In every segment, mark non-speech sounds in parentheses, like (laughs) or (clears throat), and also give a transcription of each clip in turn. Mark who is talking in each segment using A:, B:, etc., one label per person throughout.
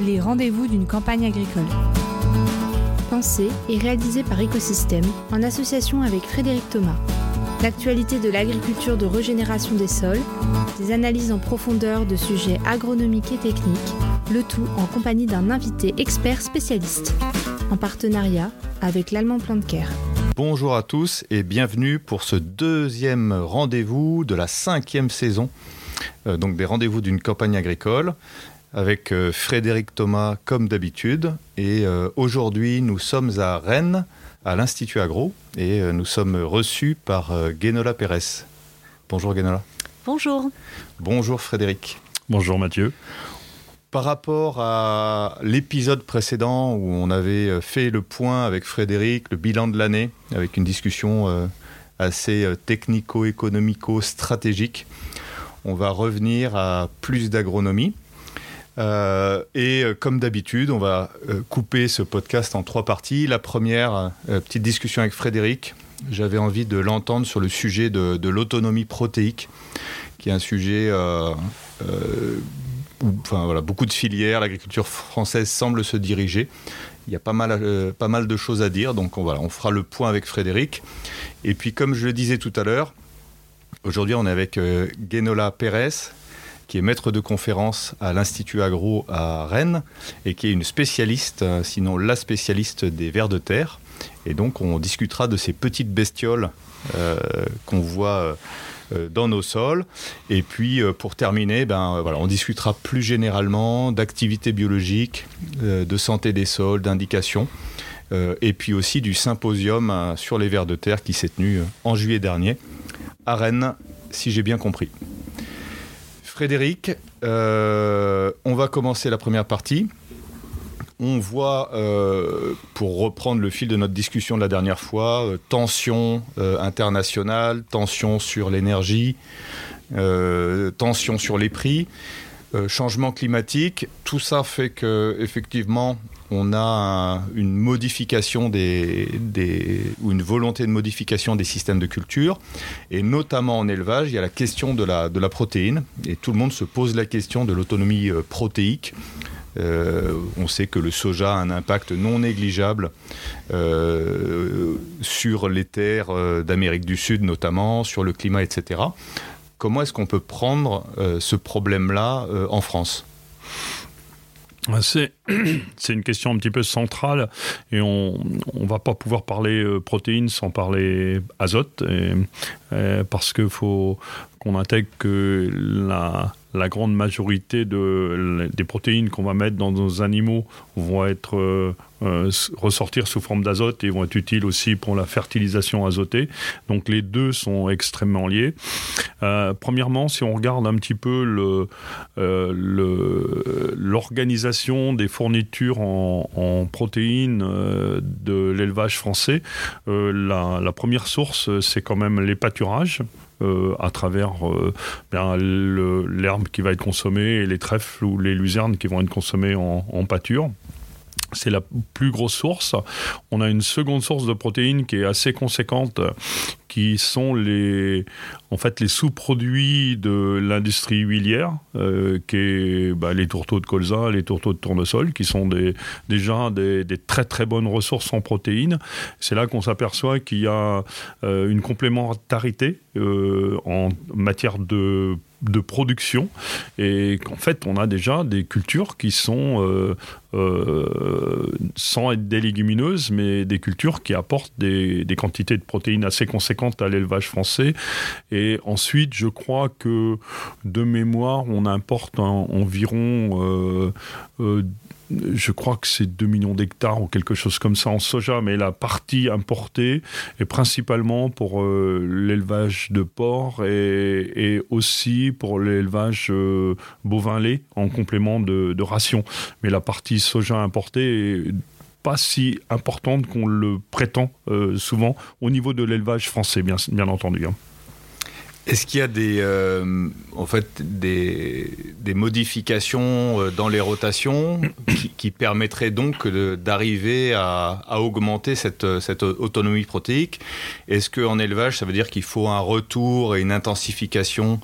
A: les rendez-vous d'une campagne agricole.
B: Pensé et réalisé par Écosystème en association avec Frédéric Thomas. L'actualité de l'agriculture de régénération des sols, des analyses en profondeur de sujets agronomiques et techniques, le tout en compagnie d'un invité expert spécialiste, en partenariat avec l'Allemand Care.
C: Bonjour à tous et bienvenue pour ce deuxième rendez-vous de la cinquième saison, euh, donc des rendez-vous d'une campagne agricole avec euh, Frédéric Thomas comme d'habitude. Et euh, aujourd'hui, nous sommes à Rennes, à l'Institut Agro, et nous sommes reçus par Guénola Pérez. Bonjour Guénola.
D: Bonjour.
C: Bonjour Frédéric.
E: Bonjour Mathieu.
C: Par rapport à l'épisode précédent où on avait fait le point avec Frédéric, le bilan de l'année, avec une discussion assez technico-économico-stratégique, on va revenir à plus d'agronomie. Euh, et euh, comme d'habitude, on va euh, couper ce podcast en trois parties. La première, petite discussion avec Frédéric. J'avais envie de l'entendre sur le sujet de, l'autonomie protéique, qui est un sujet où enfin, voilà, beaucoup de filières, l'agriculture française semble se diriger. Il y a pas mal, pas mal de choses à dire, donc on, voilà, on fera le point avec Frédéric. Et puis, comme je le disais tout à l'heure, Aujourd'hui, on est avec euh, Guénola Pérez, qui est maître de conférence à l'Institut Agro à Rennes et qui est une spécialiste, euh, sinon la spécialiste des vers de terre. Et donc, on discutera de ces petites bestioles euh, qu'on voit dans nos sols. Et puis, pour terminer, ben, voilà, on discutera plus généralement d'activité biologique, de santé des sols, d'indications. et puis aussi du symposium sur les vers de terre qui s'est tenu en juillet dernier à Rennes, si j'ai bien compris. Frédéric, euh, on va commencer la première partie. On voit, euh, pour reprendre le fil de notre discussion de la dernière fois, euh, tension internationale, tension sur l'énergie, tension sur les prix, changement climatique. Tout ça fait que, effectivement, on a une modification des, ou une volonté de modification des systèmes de culture. Et notamment en élevage, il y a la question de la, de la protéine. Et tout le monde se pose la question de l'autonomie euh, protéique. Euh, on sait que le soja a un impact non négligeable euh, sur les terres d'Amérique du Sud notamment, sur le climat, etc. Comment est-ce qu'on peut prendre ce problème-là en France?
E: C'est, (clears throat) c'est une question un petit peu centrale et on ne va pas pouvoir parler euh, protéines sans parler azote parce qu'il faut qu'on intègre que la, la grande majorité de, des protéines qu'on va mettre dans nos animaux vont être euh, euh, ressortir sous forme d'azote et vont être utiles aussi pour la fertilisation azotée. Donc les deux sont extrêmement liés. Euh, premièrement, si on regarde un petit peu l'organisation des fournitures en, protéines de l'élevage français, la, première source, c'est quand même les pâturages. Euh, à travers euh, l'herbe qui va être consommée et les trèfles ou les luzernes qui vont être consommées en pâture c'est la plus grosse source. On a une seconde source de protéines qui est assez conséquente, qui sont les, en fait, les sous-produits de l'industrie huilière, euh, qui est bah, les tourteaux de colza, les tourteaux de tournesol, qui sont déjà des, très très bonnes ressources en protéines. C'est là qu'on s'aperçoit qu'il y a euh, une complémentarité euh, en matière de production et qu'en fait on a déjà des cultures qui sont sans être des légumineuses mais des cultures qui apportent des, quantités de protéines assez conséquentes à l'élevage français et ensuite je crois que de mémoire on importe environ euh, je crois que c'est 2 millions d'hectares ou quelque chose comme ça en soja, mais la partie importée est principalement pour euh, l'élevage de porc et, aussi pour l'élevage euh, bovin-lait en complément de, ration. Mais la partie soja importée est pas si importante qu'on le prétend euh, souvent au niveau de l'élevage français, bien, bien entendu. Hein.
C: Est-ce qu'il y a des, euh, en fait, des, modifications euh, dans les rotations qui, permettraient donc d'arriver à, augmenter cette, autonomie protéique? Est-ce qu'en élevage, ça veut dire qu'il faut un retour et une intensification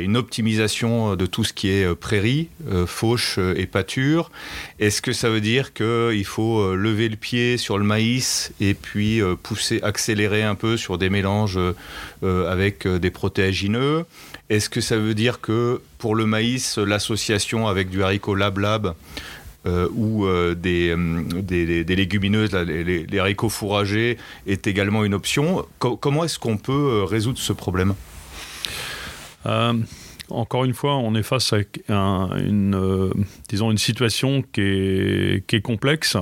C: une optimisation de tout ce qui est prairie, fauche et pâture. Est-ce que ça veut dire qu'il faut lever le pied sur le maïs et puis pousser, accélérer un peu sur des mélanges avec des protéagineux? Est-ce que ça veut dire que pour le maïs, l'association avec du haricot lab lab euh, ou euh, euh, des, des, légumineuses, les, haricots fourragés, est également une option? comment est-ce qu'on peut résoudre ce problème?
E: Encore une fois, on est face à une, euh, disons une situation qui est, qui est complexe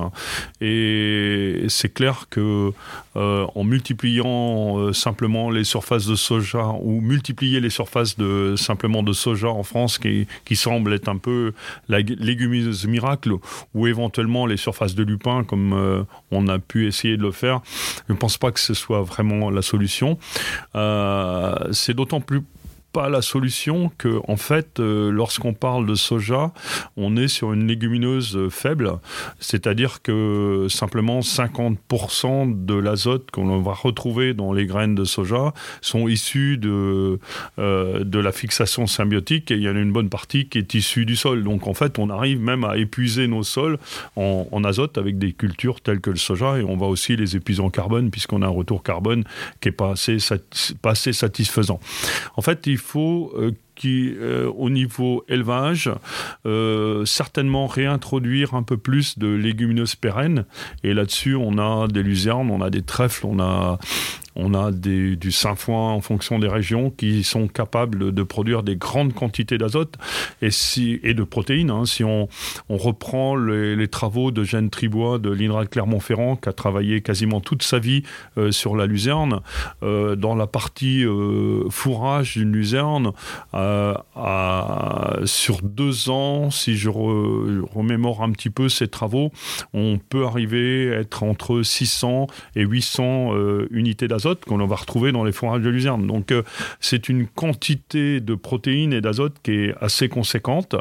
E: et c'est clair que euh, en multipliant euh, simplement les surfaces de soja ou multiplier les surfaces de simplement de soja en France, qui, qui semble être un peu la légumineuse miracle, ou éventuellement les surfaces de lupin, comme on a pu essayer de le faire, je ne pense pas que ce soit vraiment la solution. c'est d'autant plus pas la solution que, en fait, euh, lorsqu'on parle de soja, on est sur une légumineuse euh, faible, c'est-à-dire que simplement 50% de l'azote qu'on va retrouver dans les graines de soja sont issus de, euh, de la fixation symbiotique et il y en a une bonne partie qui est issue du sol. Donc en fait, on arrive même à épuiser nos sols en, azote avec des cultures telles que le soja et on va aussi les épuiser en carbone puisqu'on a un retour carbone qui n'est pas pas assez satisfaisant. En fait, il faut euh, qui, euh, au niveau élevage, euh, certainement réintroduire un peu plus de légumineuses pérennes. Et là-dessus, on a des luzernes, on a des trèfles, on a, on a des, du sainfoin en fonction des régions qui sont capables de produire des grandes quantités d'azote et, de protéines. Hein. Si on, reprend les, travaux de Jeanne Tribois de l'INRA Clermont-Ferrand, qui a travaillé quasiment toute sa vie euh, sur la luzerne, euh, dans la partie euh, fourrage d'une luzerne, sur deux ans, si je remémore un petit peu ces travaux, on peut arriver à être entre 600 et 800 unités d'azote qu'on va retrouver dans les fourrages de luzerne. Donc euh, c'est une quantité de protéines et d'azote qui est assez conséquente.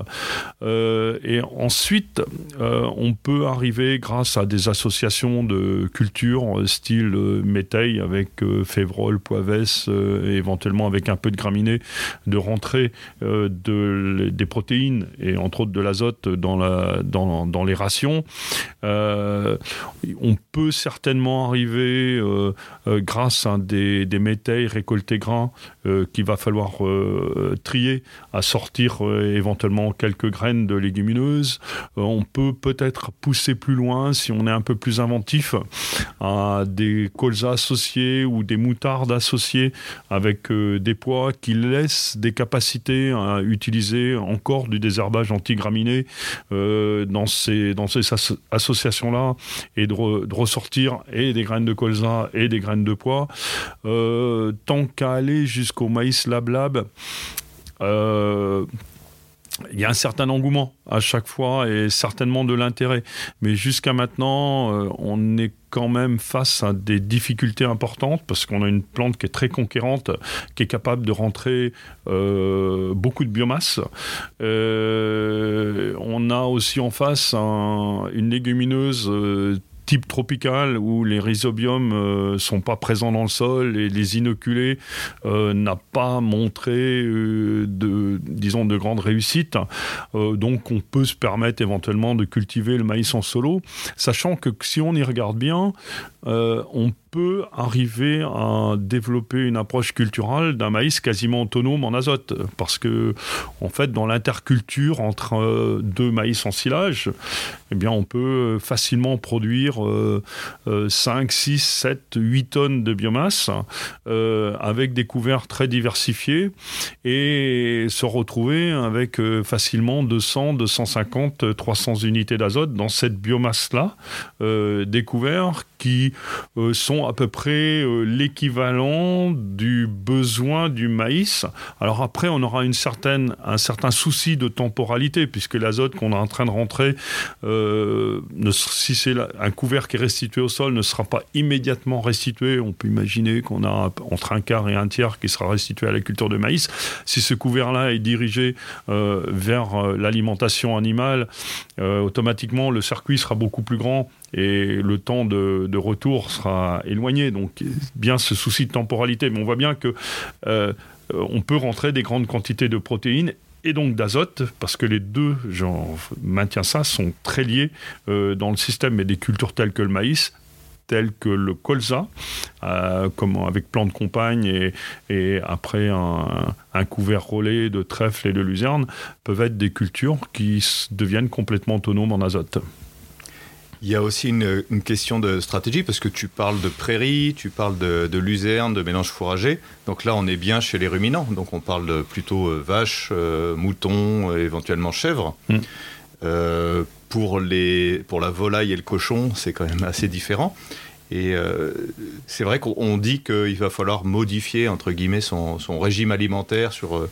E: Euh, et ensuite, euh, on peut arriver grâce à des associations de culture style métail avec févrole, poivès, et éventuellement avec un peu de graminées, de rentrer de, des protéines et entre autres de l'azote dans, la, dans, dans, les rations. on peut certainement arriver grâce des, des métailles récoltés grains euh, qu'il va falloir euh, trier, à sortir euh, éventuellement quelques graines de légumineuses. on peut peut-être pousser plus loin si on est un peu plus inventif à des colzas associés ou des moutardes associées avec des pois qui laissent des capacités à utiliser encore du désherbage antigraminé dans ces, dans ces associations-là et de, de ressortir et des graines de colza et des graines de pois tant qu'à aller jusqu'au maïs lab lab, euh, il y a un certain engouement à chaque fois et certainement de l'intérêt. Mais jusqu'à maintenant, euh, on est quand même face à des difficultés importantes parce qu'on a une plante qui est très conquérante, qui est capable de rentrer beaucoup de biomasse. on a aussi en face une légumineuse type tropical où les rhizobiums euh, sont pas présents dans le sol et les inoculés euh, n'a pas montré euh, de disons de grande réussite donc on peut se permettre éventuellement de cultiver le maïs en solo sachant que si on y regarde bien on peut arriver à développer une approche culturelle d'un maïs quasiment autonome en azote. Parce que, en fait, dans l'interculture entre deux maïs en silage, eh bien, on peut facilement produire 5, 6, 7, 8 tonnes de biomasse euh, avec des couverts très diversifiés et se retrouver avec euh, facilement 200, 250, 300 unités d'azote dans cette biomasse-là, euh, des couverts qui sont à peu près euh, l'équivalent du besoin du maïs. Alors après, on aura une certaine, un certain souci de temporalité, puisque l'azote qu'on est en train de rentrer, euh, si c'est un couvert qui est restitué au sol, ne sera pas immédiatement restitué. On peut imaginer qu'on a entre un quart et un tiers qui sera restitué à la culture de maïs. Si ce couvert-là est dirigé euh, vers l'alimentation animale, automatiquement le circuit sera beaucoup plus grand et le temps de, retour sera éloigné. Donc, bien ce souci de temporalité. Mais on voit bien que euh, on peut rentrer des grandes quantités de protéines et donc d'azote, parce que les deux, j'en maintiens ça, sont très liés dans le système et des cultures telles que le maïs tels que le colza, euh, avec plan de compagne et, après un, couvert relais de trèfle et de luzerne, peuvent être des cultures qui deviennent complètement autonomes en azote.
C: Il y a aussi une, question de stratégie parce que tu parles de prairies, tu parles de, luzerne, de mélange fourragé. Donc là, on est bien chez les ruminants. Donc on parle plutôt euh, vaches, euh, moutons, éventuellement chèvres. Mm. pour, les, pour la volaille et le cochon, c'est quand même assez différent. Et euh, c'est vrai qu'on dit qu'il va falloir modifier, entre guillemets, son, régime alimentaire sur, euh,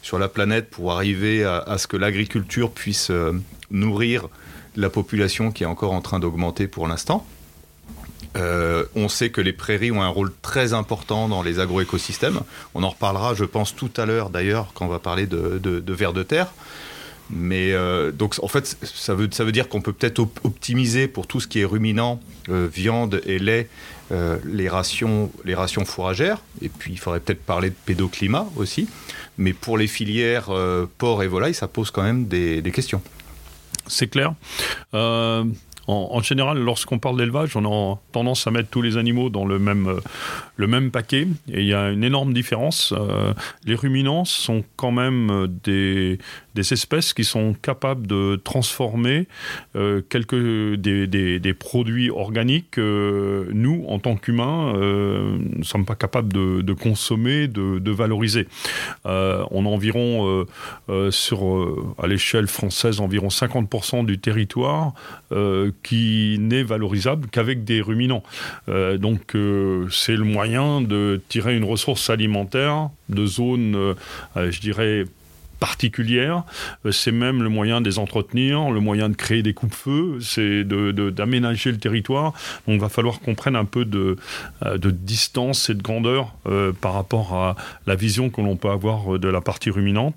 C: sur la planète pour arriver à, ce que l'agriculture puisse euh, nourrir la population qui est encore en train d'augmenter pour l'instant. on sait que les prairies ont un rôle très important dans les agroécosystèmes. On en reparlera, je pense, tout à l'heure d'ailleurs, quand on va parler de, de, vers de terre. Mais euh, donc en fait, ça veut, dire qu'on peut peut-être optimiser pour tout ce qui est ruminant, euh, viande et lait, euh, les, rations, les rations fourragères. Et puis il faudrait peut-être parler de pédoclimat aussi. Mais pour les filières porc et volaille, ça pose quand même des questions.
E: C'est clair. En, général, lorsqu'on parle d'élevage, on a tendance à mettre tous les animaux dans le même, euh, le même paquet. Et il y a une énorme différence. Euh, les ruminants sont quand même euh, des, des, espèces qui sont capables de transformer quelques des, produits organiques. nous, en tant qu'humains, nous ne sommes pas capables de, consommer, de, de valoriser. on a environ, sur, à l'échelle française, environ 50% du territoire qui n'est valorisable qu'avec des ruminants. Euh, donc euh, c'est le moyen de tirer une ressource alimentaire de zones, euh, je dirais, particulière. Euh, c'est même le moyen de les entretenir, le moyen de créer des coupe-feux, c'est d'aménager le territoire. Donc il va falloir qu'on prenne un peu de, euh, distance et de grandeur euh, par rapport à la vision que l'on peut avoir de la partie ruminante.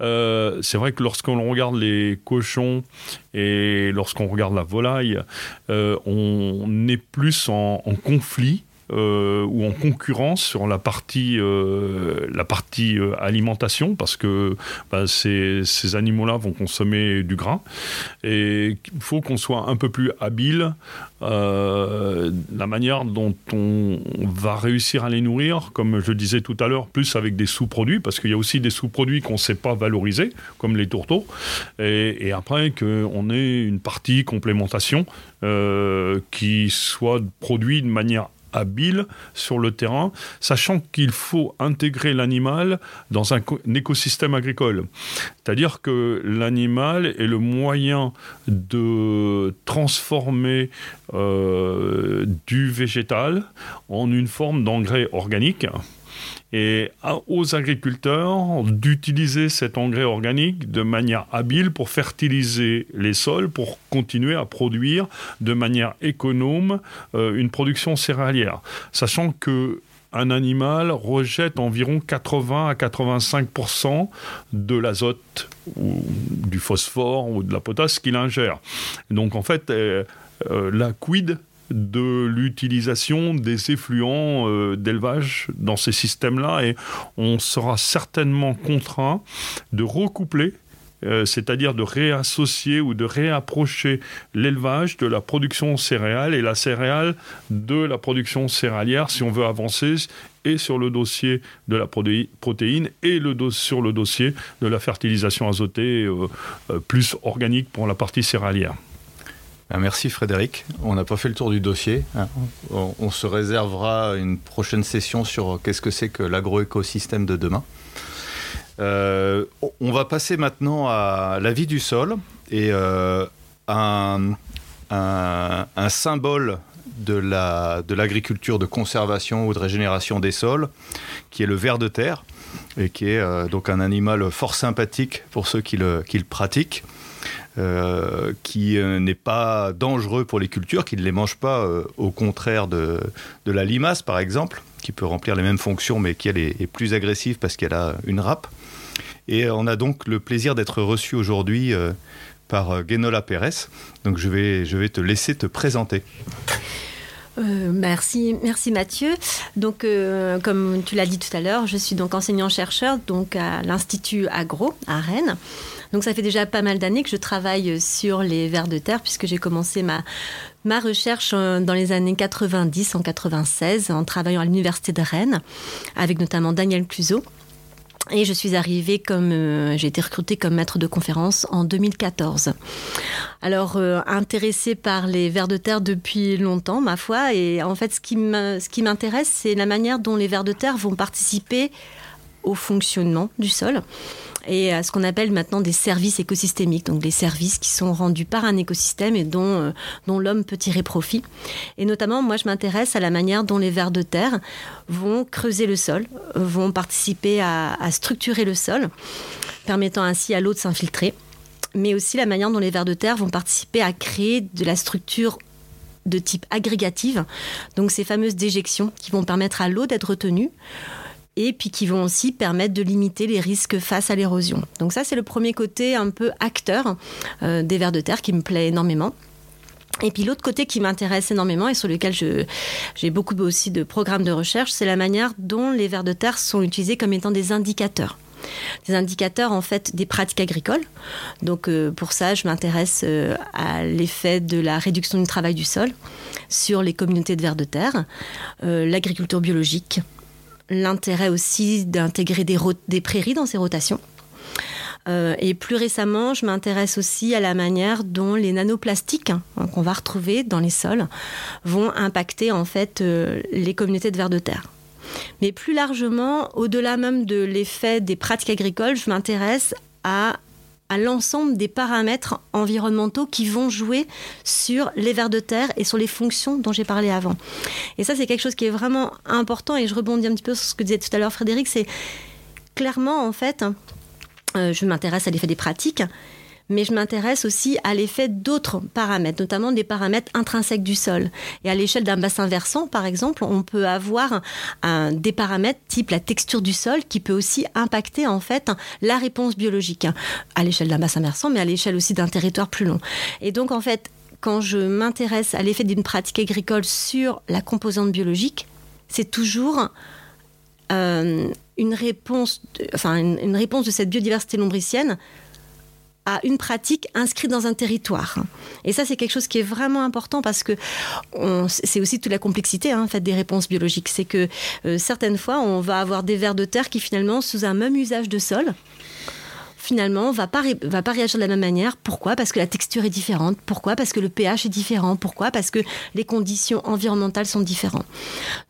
E: c'est vrai que lorsqu'on regarde les cochons et lorsqu'on regarde la volaille, on est plus en conflit euh, ou en concurrence sur la partie, euh, la partie euh, alimentation, parce que bah, ces, ces animaux-là vont consommer du gras. Et il faut qu'on soit un peu plus habile la manière dont on va réussir à les nourrir, comme je disais tout à l'heure, plus avec des sous-produits, parce qu'il y a aussi des sous-produits qu'on ne sait pas valoriser, comme les tourteaux. Et, et après, qu'on ait une partie complémentation qui soit produite de manière habile sur le terrain, sachant qu'il faut intégrer l'animal dans un, écosystème agricole. C'est-à-dire que l'animal est le moyen de transformer euh, du végétal en une forme d'engrais organique et aux agriculteurs d'utiliser cet engrais organique de manière habile pour fertiliser les sols, pour continuer à produire de manière économe euh, une production céréalière. Sachant que un animal rejette environ 80 à 85% de l'azote ou du phosphore ou de la potasse qu'il ingère. Donc en fait, euh, euh, la quid de l'utilisation des effluents euh, d'élevage dans ces systèmes-là et on sera certainement contraint de recoupler euh, c'est-à-dire de réassocier ou de réapprocher l'élevage de la production céréale et la céréale de la production céréalière si on veut avancer et sur le dossier de la protéine et le sur le dossier de la fertilisation azotée euh, plus organique pour la partie céréalière.
C: Ah, merci Frédéric. On n'a pas fait le tour du dossier. Hein. On, se réservera une prochaine session sur qu'est-ce que c'est que l'agroécosystème de demain. Euh, on va passer maintenant à la vie du sol et euh, un, symbole de l'agriculture de, conservation ou de régénération des sols, qui est le ver de terre, et qui est euh, donc un animal fort sympathique pour ceux qui le pratiquent. Euh, qui euh, n'est pas dangereux pour les cultures, qui ne les mange pas euh, au contraire de, la limace par exemple, qui peut remplir les mêmes fonctions mais qui elle est, plus agressive parce qu'elle a une râpe. Et on a donc le plaisir d'être reçu aujourd'hui par Genola Pérez. Donc je vais, je vais te laisser te présenter.
D: merci, merci Mathieu. Donc, comme tu l'as dit tout à l'heure, je suis donc enseignant-chercheur donc à l'Institut Agro à Rennes. Donc ça fait déjà pas mal d'années que je travaille sur les vers de terre puisque j'ai commencé ma, ma recherche dans les années 90, en 96, en travaillant à l'Université de Rennes avec notamment Daniel Cluzot. Et je suis arrivée comme, euh, j'ai été recrutée comme maître de conférence en 2014. Alors, euh, intéressée par les vers de terre depuis longtemps, ma foi, et en fait, ce qui m'intéresse, c'est la manière dont les vers de terre vont participer au fonctionnement du sol et à ce qu'on appelle maintenant des services écosystémiques, donc des services qui sont rendus par un écosystème et dont, euh, dont l'homme peut tirer profit. Et notamment, moi, je m'intéresse à la manière dont les vers de terre vont creuser le sol, vont participer à, à structurer le sol, permettant ainsi à l'eau de s'infiltrer, mais aussi la manière dont les vers de terre vont participer à créer de la structure de type agrégative, donc ces fameuses déjections qui vont permettre à l'eau d'être retenue et puis qui vont aussi permettre de limiter les risques face à l'érosion. Donc ça, c'est le premier côté un peu acteur euh, des vers de terre qui me plaît énormément. Et puis l'autre côté qui m'intéresse énormément et sur lequel j'ai beaucoup aussi de programmes de recherche, c'est la manière dont les vers de terre sont utilisés comme étant des indicateurs des indicateurs en fait des pratiques agricoles. Donc euh, pour ça, je m'intéresse euh, à l'effet de la réduction du travail du sol sur les communautés de vers de terre, l'agriculture biologique, l'intérêt aussi d'intégrer des, prairies dans ces rotations. Euh, et plus récemment, je m'intéresse aussi à la manière dont les nanoplastiques hein, qu'on va retrouver dans les sols vont impacter en fait euh, les communautés de vers de terre. Mais plus largement, au-delà même de l'effet des pratiques agricoles, je m'intéresse à à l'ensemble des paramètres environnementaux qui vont jouer sur les vers de terre et sur les fonctions dont j'ai parlé avant. Et ça, c'est quelque chose qui est vraiment important et je rebondis un petit peu sur ce que disait tout à l'heure Frédéric, c'est clairement, en fait, euh, je m'intéresse à l'effet des pratiques, mais je m'intéresse aussi à l'effet d'autres paramètres, notamment des paramètres intrinsèques du sol. Et à l'échelle d'un bassin versant, par exemple, on peut avoir des paramètres type la texture du sol qui peut aussi impacter en fait la réponse biologique à l'échelle d'un bassin versant, mais à l'échelle aussi d'un territoire plus long. Et donc en fait, quand je m'intéresse à l'effet d'une pratique agricole sur la composante biologique, c'est toujours euh, une réponse, enfin une, réponse de cette biodiversité lombricienne à une pratique inscrite dans un territoire. Et ça, c'est quelque chose qui est vraiment important parce que c'est aussi toute la complexité hein, en fait, des réponses biologiques. C'est que euh, certaines fois, on va avoir des vers de terre qui finalement, sous un même usage de sol, finalement, va va pas réagir de la même manière. Pourquoi? Parce que la texture est différente. Pourquoi? Parce que le pH est différent. Pourquoi? Parce que les conditions environnementales sont différentes.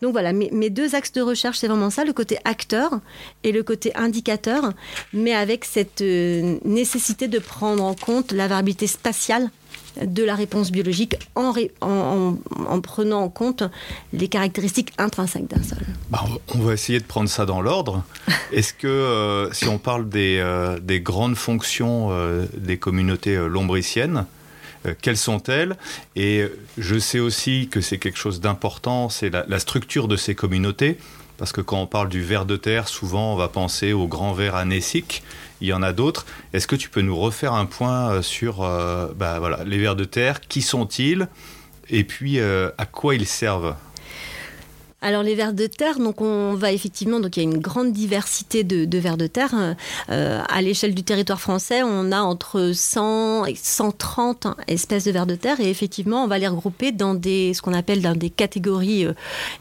D: Donc voilà, mes, mes deux axes de recherche, c'est vraiment ça, le côté acteur et le côté indicateur, mais avec cette euh, nécessité de prendre en compte la variabilité spatiale de la réponse biologique en, en, prenant en compte les caractéristiques intrinsèques d'un sol.
C: Bah, on va essayer de prendre ça dans l'ordre. (laughs) Est-ce que euh, si on parle des, euh, grandes fonctions euh, des communautés lombriciennes, quelles sont-elles? Et je sais aussi que c'est quelque chose d'important, c'est la, la, structure de ces communautés. Parce que quand on parle du ver de terre, souvent on va penser au grand ver anésique il y en a d'autres. Est-ce que tu peux nous refaire un point euh, sur euh, bah, les vers de terre Qui sont-ils Et puis euh, à quoi ils servent?
D: Alors les vers de terre, donc on va effectivement, donc il y a une grande diversité de, vers de terre. Euh, à l'échelle du territoire français, on a entre 100 et 130 espèces de vers de terre et effectivement, on va les regrouper dans des, ce qu'on appelle des catégories euh,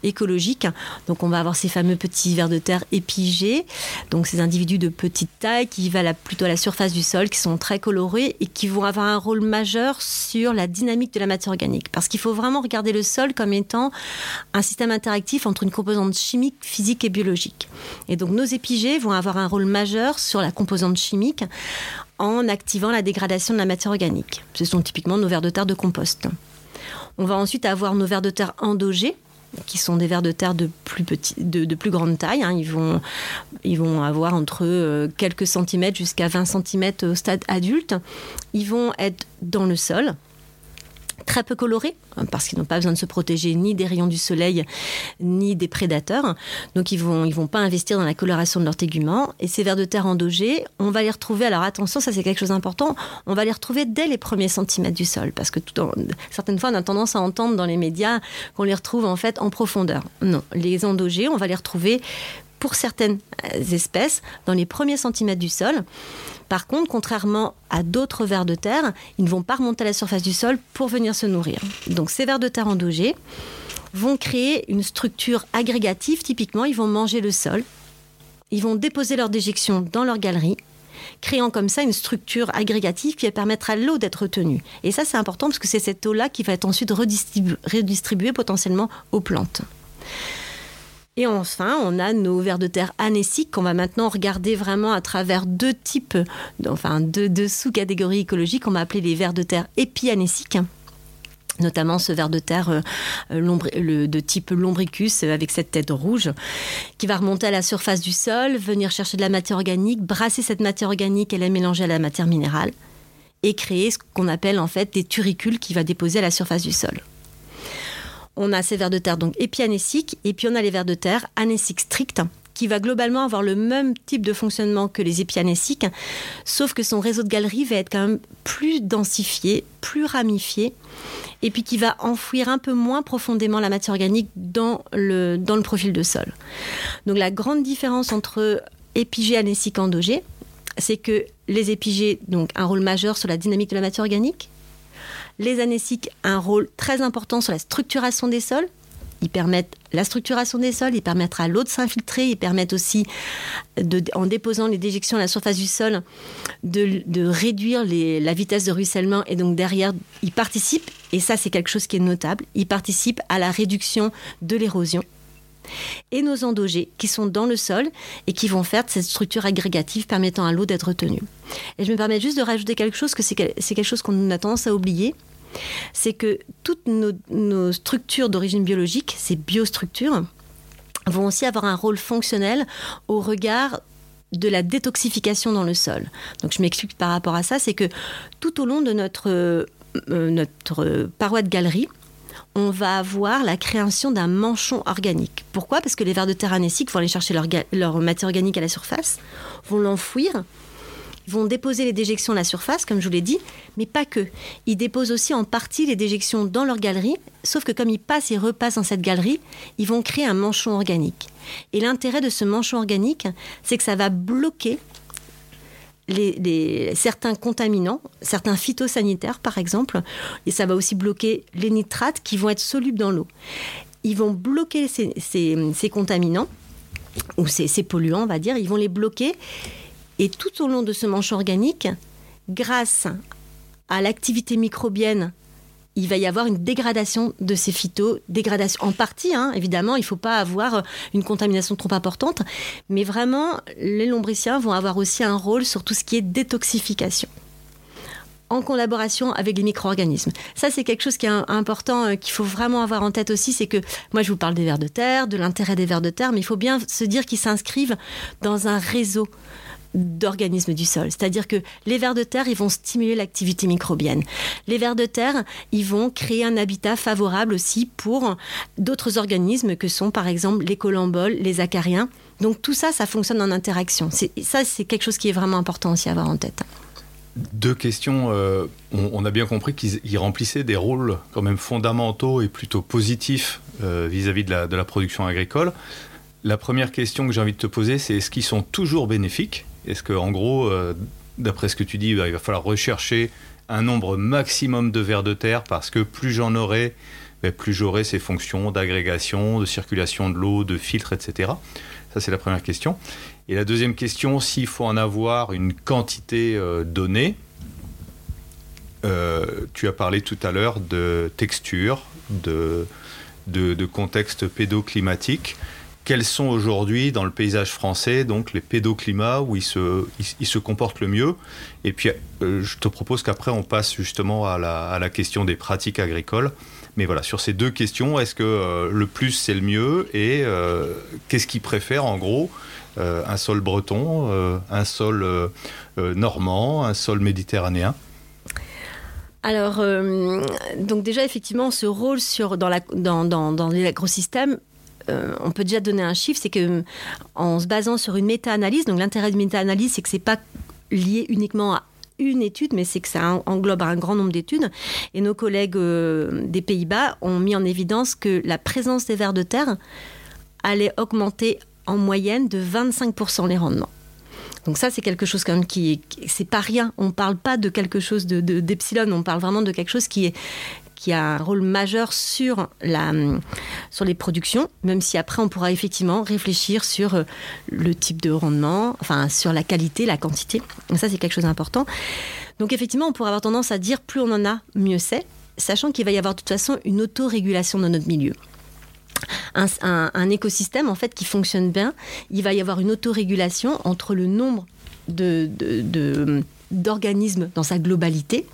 D: écologiques. Donc on va avoir ces fameux petits vers de terre épigés, donc ces individus de petite taille qui vivent plutôt à la surface du sol, qui sont très colorés et qui vont avoir un rôle majeur sur la dynamique de la matière organique. Parce qu'il faut vraiment regarder le sol comme étant un système interactif entre une composante chimique, physique et biologique. Et donc nos épigées vont avoir un rôle majeur sur la composante chimique en activant la dégradation de la matière organique. Ce sont typiquement nos vers de terre de compost. On va ensuite avoir nos vers de terre endogés, qui sont des vers de terre de plus, grande taille. Hein. Ils, vont, ils vont avoir entre euh, quelques centimètres jusqu'à 20 centimètres au stade adulte. Ils vont être dans le sol, très peu colorés, parce qu'ils n'ont pas besoin de se protéger ni des rayons du soleil, ni des prédateurs. Donc ils vont, ils vont pas investir dans la coloration de leurs téguments. Et ces vers de terre endogés, on va les retrouver, alors attention, ça c'est quelque chose d'important, on va les retrouver dès les premiers centimètres du sol, parce que tout certaines fois on a tendance à entendre dans les médias qu'on les retrouve en fait en profondeur. Non, les endogés, on va les retrouver pour certaines euh, espèces dans les premiers centimètres du sol. Par contre, contrairement à d'autres vers de terre, ils ne vont pas remonter à la surface du sol pour venir se nourrir. Donc ces vers de terre endogés vont créer une structure agrégative. Typiquement, ils vont manger le sol, ils vont déposer leur déjection dans leur galerie, créant comme ça une structure agrégative qui va permettre à l'eau d'être retenue. Et ça, c'est important parce que c'est cette eau-là qui va être ensuite redistribuée potentiellement aux plantes. Et enfin, on a nos vers de terre anéciques qu'on va maintenant regarder vraiment à travers deux types, enfin deux, sous-catégories écologiques qu'on va appeler les vers de terre épianéciques notamment ce ver de terre euh, de type lombricus euh, avec cette tête rouge qui va remonter à la surface du sol, venir chercher de la matière organique, brasser cette matière organique et la mélanger à la matière minérale et créer ce qu'on appelle en fait des turicules qui va déposer à la surface du sol. On a ces vers de terre donc épianéciques et puis on a les vers de terre anéciques stricts qui va globalement avoir le même type de fonctionnement que les épianéciques, sauf que son réseau de galeries va être quand même plus densifié, plus ramifié, et puis qui va enfouir un peu moins profondément la matière organique dans le, dans le profil de sol. Donc la grande différence entre épigée, anécique, endogé, c'est que les épigées donc un rôle majeur sur la dynamique de la matière organique, les anéciques un rôle très important sur la structuration des sols. Ils permettent la structuration des sols, ils permettent à l'eau de s'infiltrer, ils permettent aussi, en déposant les déjections à la surface du sol, de, réduire la vitesse de ruissellement. Et donc derrière, ils participent, et ça c'est quelque chose qui est notable, ils participent à la réduction de l'érosion et nos endogés qui sont dans le sol et qui vont faire cette structure agrégative permettant à l'eau d'être retenue. Et je me permets juste de rajouter quelque chose que c'est quelque chose qu'on a tendance à oublier, c'est que toutes nos, structures d'origine biologique, ces biostructures, vont aussi avoir un rôle fonctionnel au regard de la détoxification dans le sol. Donc je m'explique par rapport à ça, c'est que tout au long de notre, euh, notre paroi de galerie, on va avoir la création d'un manchon organique. Pourquoi? Parce que les vers de terre anéciques vont aller chercher leur matière organique à la surface, vont l'enfouir, vont déposer les déjections à la surface, comme je vous l'ai dit, mais pas que. Ils déposent aussi en partie les déjections dans leur galerie, sauf que comme ils passent et repassent dans cette galerie, ils vont créer un manchon organique. Et l'intérêt de ce manchon organique, c'est que ça va bloquer certains contaminants, certains phytosanitaires par exemple, et ça va aussi bloquer les nitrates qui vont être solubles dans l'eau. Ils vont bloquer ces, contaminants, ou ces, ces polluants, on va dire, ils vont les bloquer et tout au long de ce manche organique, grâce à l'activité microbienne, il va y avoir une dégradation de ces phytos, dégradation en partie, hein, évidemment, il ne faut pas avoir une contamination trop importante, mais vraiment, les lombriciens vont avoir aussi un rôle sur tout ce qui est détoxification en collaboration avec les micro-organismes. Ça, c'est quelque chose qui est important, euh, qu'il faut vraiment avoir en tête aussi, c'est que moi, je vous parle des vers de terre, de l'intérêt des vers de terre, mais il faut bien se dire qu'ils s'inscrivent dans un réseau d'organismes du sol. C'est-à-dire que les vers de terre, ils vont stimuler l'activité microbienne. Les vers de terre, ils vont créer un habitat favorable aussi pour d'autres organismes que sont par exemple les colamboles, les acariens. Donc tout ça, ça fonctionne en interaction. Ça, c'est quelque chose qui est vraiment important aussi à avoir en tête.
C: Deux questions. Euh, on, a bien compris qu'ils remplissaient des rôles quand même fondamentaux et plutôt positifs euh, vis-à-vis de, de la production agricole. La première question que j'ai envie de te poser, c'est est-ce qu'ils sont toujours bénéfiques? Est-ce que, en gros, euh, d'après ce que tu dis, bah, il va falloir rechercher un nombre maximum de vers de terre parce que plus j'en aurai, bah, plus j'aurai ces fonctions d'agrégation, de circulation de l'eau, de filtre, etc. Ça, c'est la première question. Et la deuxième question, s'il faut en avoir une quantité euh, donnée, euh, tu as parlé tout à l'heure de texture, de, contexte pédoclimatique quels sont aujourd'hui dans le paysage français donc les pédoclimats où ils se, ils, se comportent le mieux. Et puis euh, je te propose qu'après on passe justement à la, à la, question des pratiques agricoles. Mais voilà, sur ces deux questions, est-ce que euh, le plus c'est le mieux? Et euh, qu'est-ce qu'ils préfèrent en gros? Un sol breton, un sol normand, un sol méditerranéen?
D: Alors, donc déjà, effectivement, ce rôle sur, dans, la, dans, dans, dans l'agrosystème, euh, on peut déjà donner un chiffre, c'est que en se basant sur une méta-analyse, donc l'intérêt de méta-analyse, c'est que c'est pas lié uniquement à une étude, mais c'est que ça englobe un grand nombre d'études. Et nos collègues euh, des Pays-Bas ont mis en évidence que la présence des vers de terre allait augmenter en moyenne de 25% les rendements. Donc ça, c'est quelque chose quand même qui, c'est pas rien. On parle pas de quelque chose de, d'epsilon, on parle vraiment de quelque chose qui est qui a un rôle majeur sur, la, sur les productions, même si après on pourra effectivement réfléchir sur euh, le type de rendement, enfin sur la qualité, la quantité. ça c'est quelque chose d'important. Donc effectivement, on pourrait avoir tendance à dire plus on en a, mieux c'est, sachant qu'il va y avoir de toute façon une autorégulation dans notre milieu. Un, écosystème en fait qui fonctionne bien, il va y avoir une autorégulation entre le nombre de, d'organismes dans sa globalité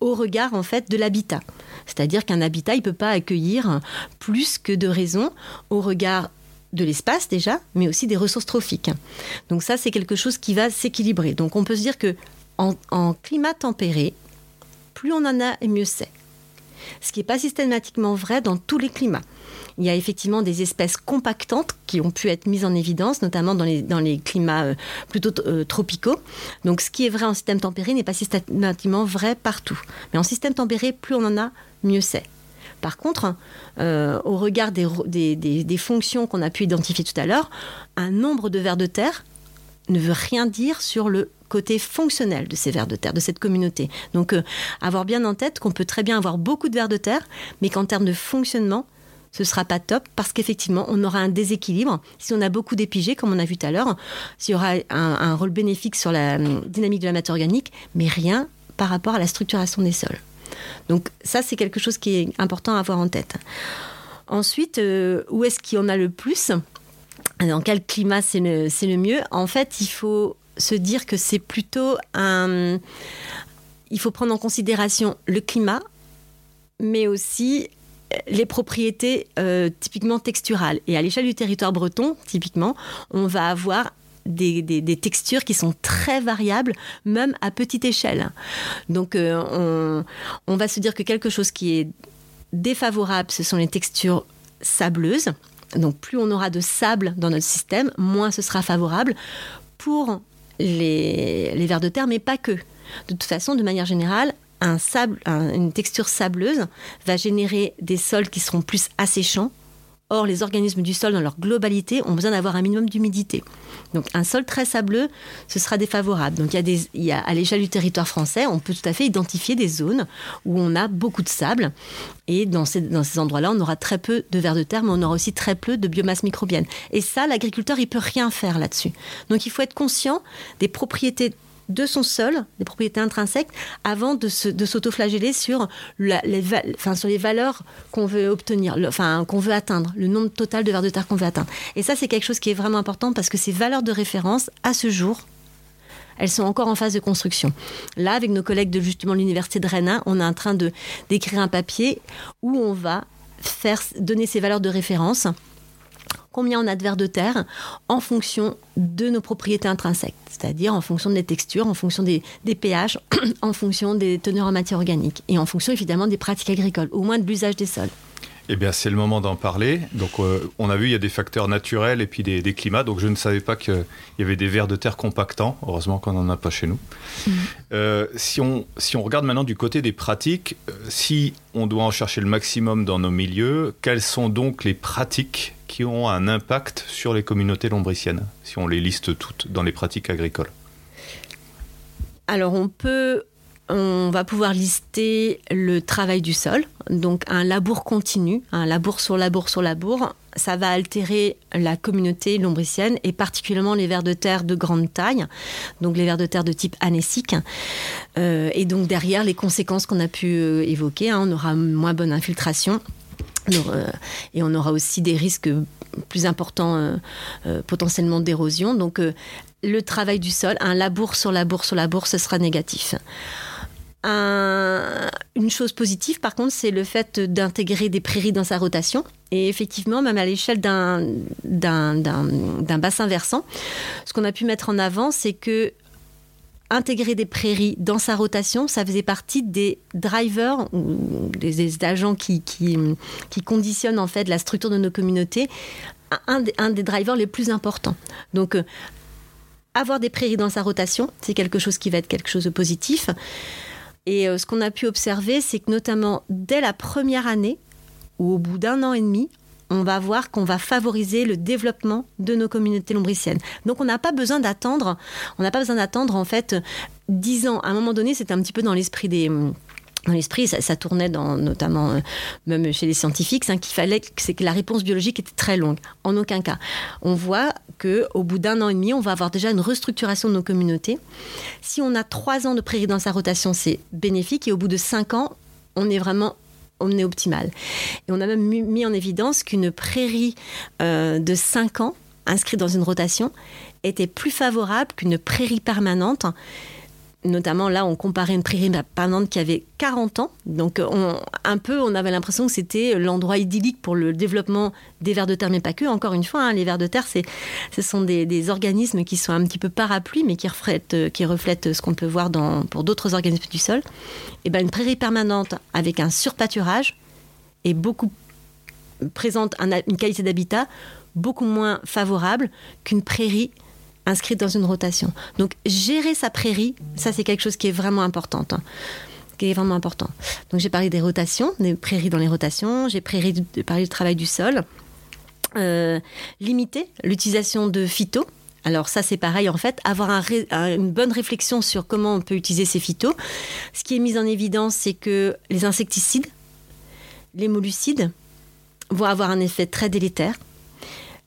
D: au regard en fait de l'habitat. C'est-à-dire qu'un habitat, il peut pas accueillir plus que de raisons au regard de l'espace déjà, mais aussi des ressources trophiques. Donc ça, c'est quelque chose qui va s'équilibrer. Donc on peut se dire que en climat tempéré, plus on en a et mieux c'est. Ce qui n'est pas systématiquement vrai dans tous les climats. Il y a effectivement des espèces compactantes qui ont pu être mises en évidence, notamment dans les, dans les climats euh, plutôt euh, tropicaux. Donc ce qui est vrai en système tempéré n'est pas systématiquement vrai partout. Mais en système tempéré, plus on en a, mieux c'est. Par contre, euh, au regard des, des, des, fonctions qu'on a pu identifier tout à l'heure, un nombre de vers de terre ne veut rien dire sur le côté fonctionnel de ces vers de terre, de cette communauté. Donc, avoir bien en tête qu'on peut très bien avoir beaucoup de vers de terre, mais qu'en termes de fonctionnement, ce sera pas top parce qu'effectivement, on aura un déséquilibre. Si on a beaucoup d'épigés, comme on a vu tout à l'heure, s'il y aura un, rôle bénéfique sur la hum, dynamique de la matière organique, mais rien par rapport à la structuration des sols. Donc ça, c'est quelque chose qui est important à avoir en tête. Ensuite, euh, où est-ce qu'il y en a le plus? Dans quel climat c'est le, le mieux? En fait, il faut se dire que c'est plutôt un... Il faut prendre en considération le climat, mais aussi les propriétés euh, typiquement texturales. Et à l'échelle du territoire breton, typiquement, on va avoir des, textures qui sont très variables, même à petite échelle. Donc euh, on, va se dire que quelque chose qui est défavorable, ce sont les textures sableuses. Donc plus on aura de sable dans notre système, moins ce sera favorable pour les, les vers de terre, mais pas que. De toute façon, de manière générale, une texture sableuse va générer des sols qui seront plus asséchants. Or, les organismes du sol, dans leur globalité, ont besoin d'avoir un minimum d'humidité. Donc, un sol très sableux, ce sera défavorable. Donc, il y a à l'échelle du territoire français, on peut tout à fait identifier des zones où on a beaucoup de sable. Et dans ces, dans ces endroits-là, on aura très peu de vers de terre, mais on aura aussi très peu de biomasse microbienne. Et ça, l'agriculteur, il peut rien faire là-dessus. Donc, il faut être conscient des propriétés de son sol, des propriétés intrinsèques, avant de, s'autoflageller sur, les, valeurs qu'on veut obtenir, qu'on veut atteindre, le nombre total de vers de terre qu'on veut atteindre. Et ça, c'est quelque chose qui est vraiment important parce que ces valeurs de référence, à ce jour, elles sont encore en phase de construction. Là, avec nos collègues de justement l'université de Rennes, on est en train de d'écrire un papier où on va faire donner ces valeurs de référence combien on a de vers de terre en fonction de nos propriétés intrinsèques, c'est-à-dire en fonction des textures, en fonction des, pH, (clears throat) en fonction des teneurs en matière organique et en fonction évidemment des pratiques agricoles, au moins de l'usage des sols.
C: Eh bien, c'est le moment d'en parler. Donc, euh, on a vu, il y a des facteurs naturels et puis des, climats. Donc, je ne savais pas qu'il y avait des vers de terre compactants. Heureusement qu'on n'en a pas chez nous. Mm. Euh, si, on, si on regarde maintenant du côté des pratiques, euh, si on doit en chercher le maximum dans nos milieux, quelles sont donc les pratiques qui ont un impact sur les communautés lombriciennes, si on les liste toutes dans les pratiques agricoles?
D: Alors, on peut on va pouvoir lister le travail du sol, donc un labour continu, un labour sur labour sur labour. Ça va altérer la communauté lombricienne et particulièrement les vers de terre de grande taille, donc les vers de terre de type anésique. Euh, et donc derrière, les conséquences qu'on a pu euh, évoquer, hein, on aura moins bonne infiltration. Euh, et on aura aussi des risques plus importants potentiellement d'érosion. Donc le travail du sol, un labour sur labour sur labour, ce sera négatif une chose positive, par contre, c'est le fait d'intégrer des prairies dans sa rotation. Et effectivement, même à l'échelle d'un, bassin versant, ce qu'on a pu mettre en avant, c'est que intégrer des prairies dans sa rotation, ça faisait partie des drivers des, agents qui, conditionnent en fait la structure de nos communautés, un, un des drivers les plus importants. Donc, euh, avoir des prairies dans sa rotation, c'est quelque chose qui va être quelque chose de positif. Et euh, ce qu'on a pu observer, c'est que notamment dès la première année, ou au bout d'un an et demi, on va voir qu'on va favoriser le développement de nos communautés lombriciennes. Donc on n'a pas besoin d'attendre, on n'a pas besoin d'attendre en fait dix ans. À un moment donné, c'est un petit peu dans l'esprit des dans l'esprit, ça, tournait dans, notamment euh, même chez les scientifiques, qu'il fallait c'est que la réponse biologique était très longue. En aucun cas. On voit que au bout d'un an et demi, on va avoir déjà une restructuration de nos communautés. Si on a trois ans de prairie dans sa rotation, c'est bénéfique, et au bout de cinq ans, on est vraiment on est optimal. Et on a même mis en évidence qu'une prairie euh, de 5 ans, inscrite dans une rotation, était plus favorable qu'une prairie permanente notamment là, on comparait une prairie permanente qui avait 40 ans. Donc, un peu, on avait l'impression que c'était l'endroit idyllique pour le développement des vers de terre, mais pas que. Encore une fois, hein, les vers de terre, ce sont des, organismes qui sont un petit peu parapluies, mais qui reflètent, qui reflètent ce qu'on peut voir dans, pour d'autres organismes du sol. Et eh ben, une prairie permanente avec un surpâturage est beaucoup présente une qualité d'habitat beaucoup moins favorable qu'une prairie inscrite dans une rotation. Donc gérer sa prairie, ça c'est quelque chose qui est vraiment important. Hein, qui est vraiment important. Donc j'ai parlé des rotations, des prairies dans les rotations, j'ai parlé du travail du sol. Euh, limiter l'utilisation de phyto. Alors ça c'est pareil en fait, avoir une bonne réflexion sur comment on peut utiliser ces phytos. Ce qui est mis en évidence c'est que les insecticides, les mollucides vont avoir un effet très délétère.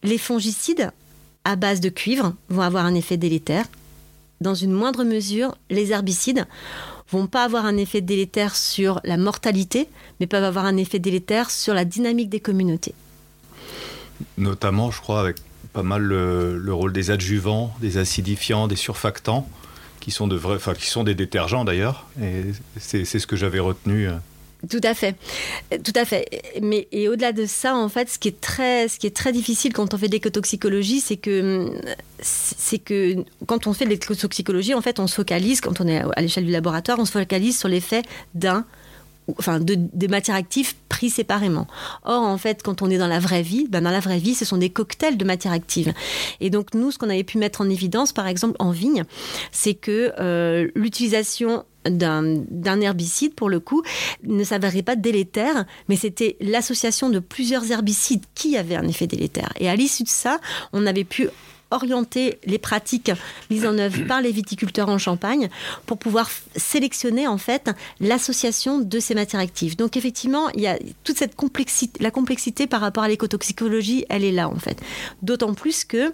D: Les fongicides à base de cuivre vont avoir un effet délétère. Dans une moindre mesure, les herbicides vont pas avoir un effet délétère sur la mortalité, mais peuvent avoir un effet délétère sur la dynamique des communautés.
C: Notamment, je crois, avec pas mal le, rôle des adjuvants, des acidifiants, des surfactants, qui sont, de vrais, qui sont des détergents d'ailleurs. Et c'est ce que j'avais retenu euh,
D: tout à fait, tout à fait. Mais et au-delà de ça, en fait, ce qui est très, ce qui est très difficile quand on fait de l'écotoxicologie, c'est que, c'est que quand on fait de l'écotoxicologie, en fait, on se focalise quand on est à l'échelle du laboratoire, on se focalise sur l'effet d'un enfin de, des matières actives prises séparément. Or, en fait, quand on est dans la vraie vie, ben dans la vraie vie, ce sont des cocktails de matières actives. Et donc, nous, ce qu'on avait pu mettre en évidence, par exemple, en vigne, c'est que euh, l'utilisation d'un herbicide, pour le coup, ne s'avérait pas délétère, mais c'était l'association de plusieurs herbicides qui avaient un effet délétère. Et à l'issue de ça, on avait pu orienter les pratiques mises en œuvre par les viticulteurs en Champagne pour pouvoir sélectionner en fait l'association de ces matières actives. Donc effectivement, il y a toute cette complexité, la complexité par rapport à l'écotoxicologie, elle est là en fait. D'autant plus que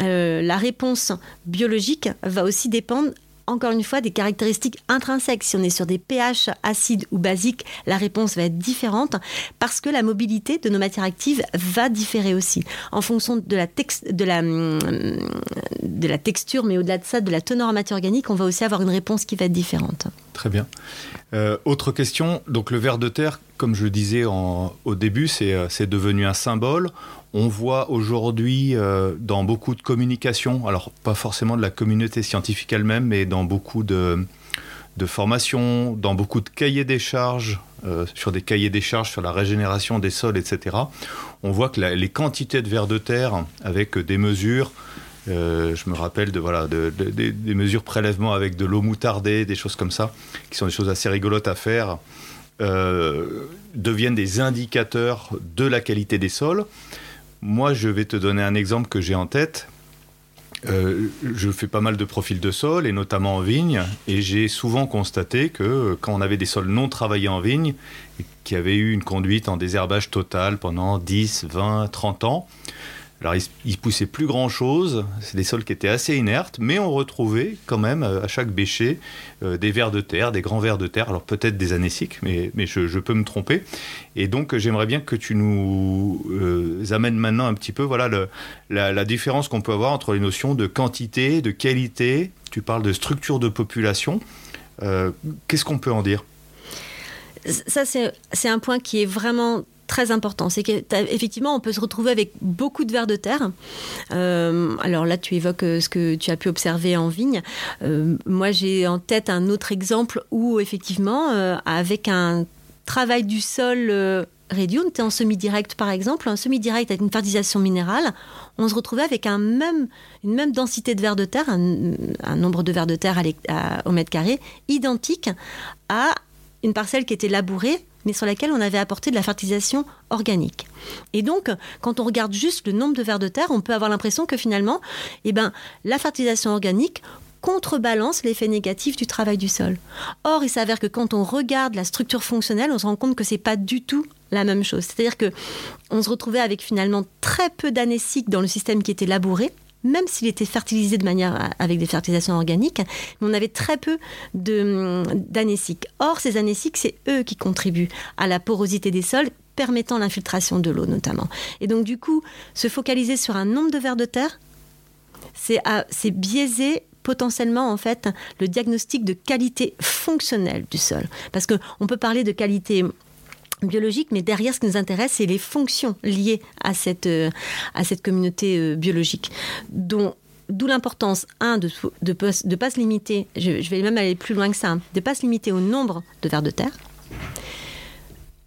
D: euh, la réponse biologique va aussi dépendre encore une fois, des caractéristiques intrinsèques. Si on est sur des pH acides ou basiques, la réponse va être différente parce que la mobilité de nos matières actives va différer aussi en fonction de la, de la, de la texture, mais au-delà de ça, de la teneur en matière organique, on va aussi avoir une réponse qui va être différente.
C: Très bien. Euh, autre question, donc le ver de terre, comme je le disais au début, euh, c'est devenu un symbole. On voit aujourd'hui euh, dans beaucoup de communications, alors pas forcément de la communauté scientifique elle-même, mais dans beaucoup de, formations, dans beaucoup de cahiers des charges, euh, sur des cahiers des charges sur la régénération des sols, etc. On voit que les quantités de vers de terre, avec des mesures, euh, je me rappelle de, voilà, des mesures prélèvement avec de l'eau moutardée, des choses comme ça, qui sont des choses assez rigolotes à faire, deviennent des indicateurs de la qualité des sols. Moi, je vais te donner un exemple que j'ai en tête. Euh, je fais pas mal de profils de sol, et notamment en vigne, et j'ai souvent constaté que quand on avait des sols non travaillés en vigne, qui avaient eu une conduite en désherbage total pendant 10, 20, 30 ans, alors, il, ne poussait plus grand chose. C'est des sols qui étaient assez inertes, mais on retrouvait quand même euh, à chaque bêcher euh, des vers de terre, des grands vers de terre. Alors, peut-être des anéciques, mais, je, peux me tromper. Et donc, j'aimerais bien que tu nous euh, amènes maintenant un petit peu voilà, la, différence qu'on peut avoir entre les notions de quantité, de qualité. Tu parles de structure de population. Qu'est-ce qu'on peut en dire?
D: Ça, c'est un point qui est vraiment très important. C'est qu'effectivement, on peut se retrouver avec beaucoup de vers de terre. Euh, alors là, tu évoques euh, ce que tu as pu observer en vigne. Euh, moi, j'ai en tête un autre exemple où, effectivement, avec un travail du sol réduit, on était en semi-direct par exemple, un semi-direct avec une fertilisation minérale, on se retrouvait avec un même, une même densité de vers de terre, un, nombre de vers de terre au mètre carré, identique à une parcelle qui était labourée mais sur laquelle on avait apporté de la fertilisation organique. Et donc, quand on regarde juste le nombre de vers de terre, on peut avoir l'impression que finalement, eh ben, la fertilisation organique contrebalance l'effet négatif du travail du sol. Or, il s'avère que quand on regarde la structure fonctionnelle, on se rend compte que c'est pas du tout la même chose. C'est-à-dire que on se retrouvait avec finalement très peu d'anéciques dans le système qui était labouré, même s'il était fertilisé de manière avec des fertilisations organiques, on avait très peu d'anéciques. Or, ces anéciques, c'est eux qui contribuent à la porosité des sols permettant l'infiltration de l'eau notamment. Et donc du coup, se focaliser sur un nombre de vers de terre, c'est biaiser potentiellement en fait le diagnostic de qualité fonctionnelle du sol. Parce qu'on peut parler de qualité biologique, mais derrière, ce qui nous intéresse, c'est les fonctions liées à cette, euh, à cette communauté euh, biologique. Dont D'où l'importance, un, de ne de, pas se limiter, je, vais même aller plus loin que ça, hein, de ne pas se limiter au nombre de vers de terre,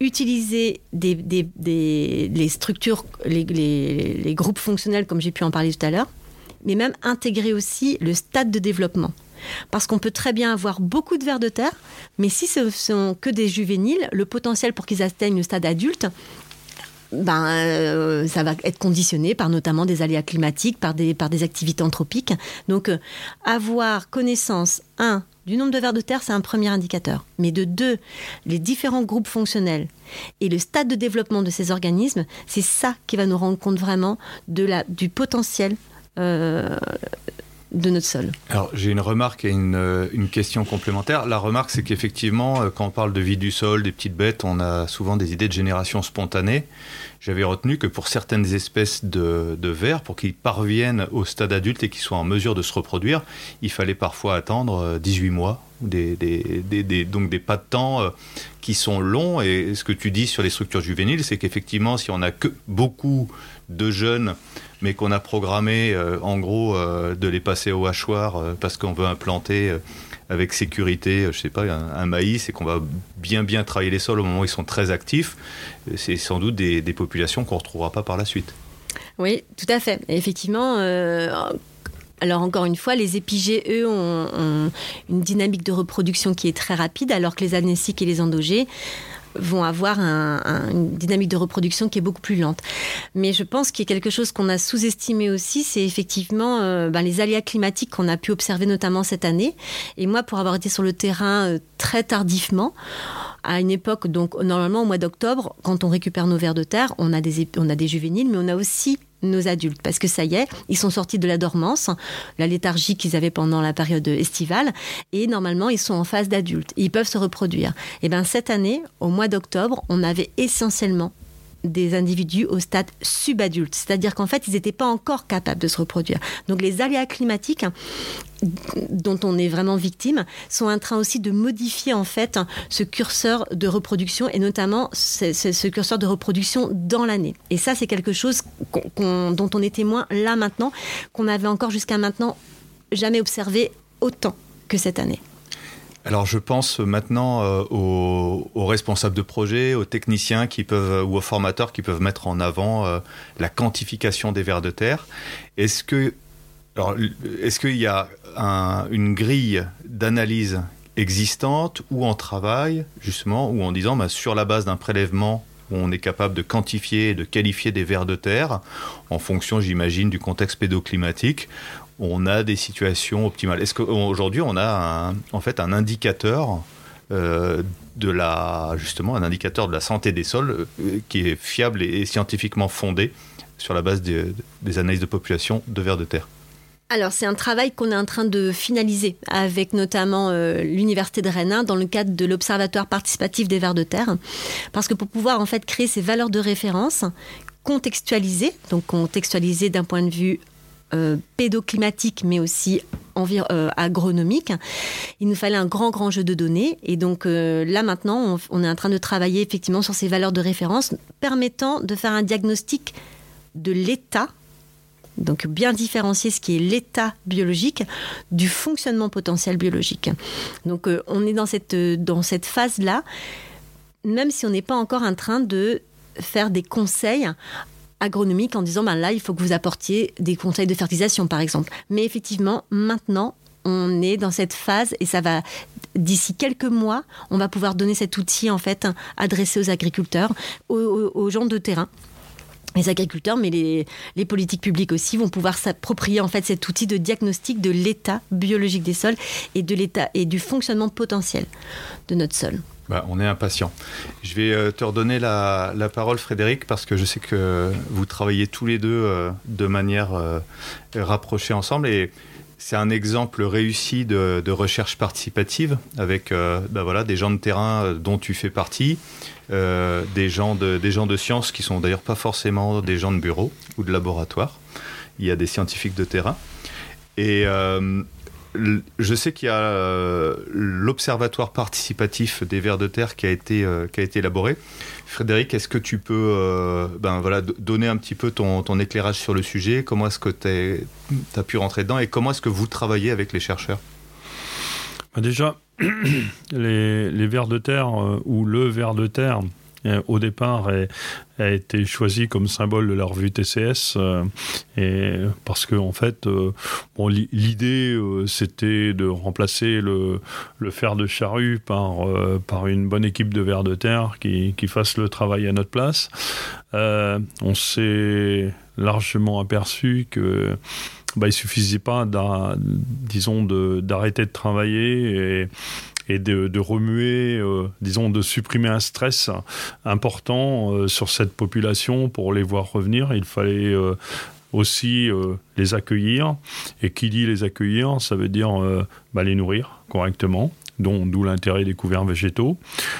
D: utiliser des, des, les structures, les, les groupes fonctionnels, comme j'ai pu en parler tout à l'heure, mais même intégrer aussi le stade de développement. Parce qu'on peut très bien avoir beaucoup de vers de terre, mais si ce sont que des juvéniles, le potentiel pour qu'ils atteignent le stade adulte, ben, euh, ça va être conditionné par notamment des aléas climatiques, par des, par des activités anthropiques. Donc, euh, avoir connaissance, un, du nombre de vers de terre, c'est un premier indicateur. Mais de deux, les différents groupes fonctionnels et le stade de développement de ces organismes, c'est ça qui va nous rendre compte vraiment de la, du potentiel euh, de notre sol.
C: Alors j'ai une remarque et une, euh, question complémentaire. La remarque c'est qu'effectivement euh, quand on parle de vie du sol, des petites bêtes, on a souvent des idées de génération spontanée. J'avais retenu que pour certaines espèces de, de vers, pour qu'ils parviennent au stade adulte et qu'ils soient en mesure de se reproduire, il fallait parfois attendre 18 euh, mois, donc des pas de temps qui sont longs. Et ce que tu dis sur les structures juvéniles, c'est qu'effectivement si on a que beaucoup de jeunes mais qu'on a programmé euh, en gros euh, de les passer au hachoir euh, parce qu'on veut implanter avec sécurité, je sais pas, un, maïs et qu'on va bien bien travailler les sols au moment où ils sont très actifs, c'est sans doute des, populations qu'on ne retrouvera pas par la suite.
D: Oui, tout à fait. effectivement, alors encore une fois, les épigées, eux, ont, une dynamique de reproduction qui est très rapide, alors que les anéciques et les endogées vont avoir une dynamique de reproduction qui est beaucoup plus lente. Mais je pense qu'il y a quelque chose qu'on a sous-estimé aussi, c'est effectivement euh, ben, les aléas climatiques qu'on a pu observer notamment cette année. Et moi, pour avoir été sur le terrain euh, très tardivement, à une époque, donc normalement au mois d'octobre, quand on récupère nos vers de terre, on a des, on a des juvéniles, mais on a aussi nos adultes, parce que ça y est, ils sont sortis de la dormance, la léthargie qu'ils avaient pendant la période estivale, et normalement ils sont en phase d'adulte, ils peuvent se reproduire. Et bien cette année, au mois d'octobre, on avait essentiellement des individus au stade subadulte, c'est-à-dire qu'en fait, ils n'étaient pas encore capables de se reproduire. Donc les aléas climatiques dont on est vraiment victime sont en train aussi de modifier en fait ce curseur de reproduction et notamment ce, curseur de reproduction dans l'année. Et ça, c'est quelque chose dont on est témoin là maintenant, qu'on avait encore jusqu'à maintenant jamais observé autant que cette année.
C: Alors je pense maintenant euh, aux, responsables de projet, aux techniciens qui peuvent ou aux formateurs qui peuvent mettre en avant euh, la quantification des vers de terre. Est-ce que est-ce qu'il y a une grille d'analyse existante ou en travail justement ou en disant bah, sur la base d'un prélèvement où on est capable de quantifier et de qualifier des vers de terre en fonction, j'imagine, du contexte pédoclimatique on a des situations optimales. Est-ce qu'aujourd'hui on a en fait un indicateur euh, de la justement un indicateur de la santé des sols euh, qui est fiable et, scientifiquement fondé sur la base des, analyses de population de vers de terre?
D: Alors c'est un travail qu'on est en train de finaliser avec notamment euh, l'université de Rennes dans le cadre de l'observatoire participatif des vers de terre parce que pour pouvoir en fait créer ces valeurs de référence contextualisées donc contextualisées d'un point de vue euh, pédoclimatique, mais aussi agronomique, il nous fallait un grand, grand jeu de données. Et donc là, maintenant, on, est en train de travailler effectivement sur ces valeurs de référence permettant de faire un diagnostic de l'état donc bien différencier ce qui est l'état biologique du fonctionnement potentiel biologique. Donc on est dans cette, dans cette phase-là, même si on n'est pas encore en train de faire des conseils agronomiques en disant ben là il faut que vous apportiez des conseils de fertilisation par exemple. Mais effectivement maintenant on est dans cette phase et ça va d'ici quelques mois on va pouvoir donner cet outil en fait adressé aux agriculteurs, aux, gens de terrain les agriculteurs, mais les, les, politiques publiques aussi vont pouvoir s'approprier en fait cet outil de diagnostic de l'état biologique des sols et de l'état et du fonctionnement potentiel de notre sol.
C: Bah, on est impatient. Je vais euh, te redonner la, parole, Frédéric, parce que je sais que vous travaillez tous les deux euh, de manière euh, rapprochée ensemble. Et c'est un exemple réussi de, recherche participative avec bah, voilà, des gens de terrain dont tu fais partie, des, gens de, des gens de sciences qui sont d'ailleurs pas forcément des gens de bureau ou de laboratoire. Il y a des scientifiques de terrain. Et je sais qu'il y a euh, l'observatoire participatif des vers de terre qui a été, euh, élaboré. Frédéric, est-ce que tu peux euh, ben, donner un petit peu ton, éclairage sur le sujet? Comment est-ce que tu as pu rentrer dedans et comment est-ce que vous travaillez avec les chercheurs?
E: Bah, Déjà, (clears throat) les, les vers de terre ou le ver de terre, au départ a été choisi comme symbole de la revue TCS euh, et parce que en fait euh, bon, l'idée euh, c'était de remplacer le, fer de charrue par, une bonne équipe de vers de terre qui, qui fasse le travail à notre place. on s'est largement aperçu que bah, il suffisait pas disons d'arrêter de, de travailler et et de, remuer, euh, disons, de supprimer un stress important euh, sur cette population pour les voir revenir. Il fallait euh, aussi les accueillir. Et qui dit les accueillir, ça veut dire bah, les nourrir correctement, d'où l'intérêt des couverts végétaux.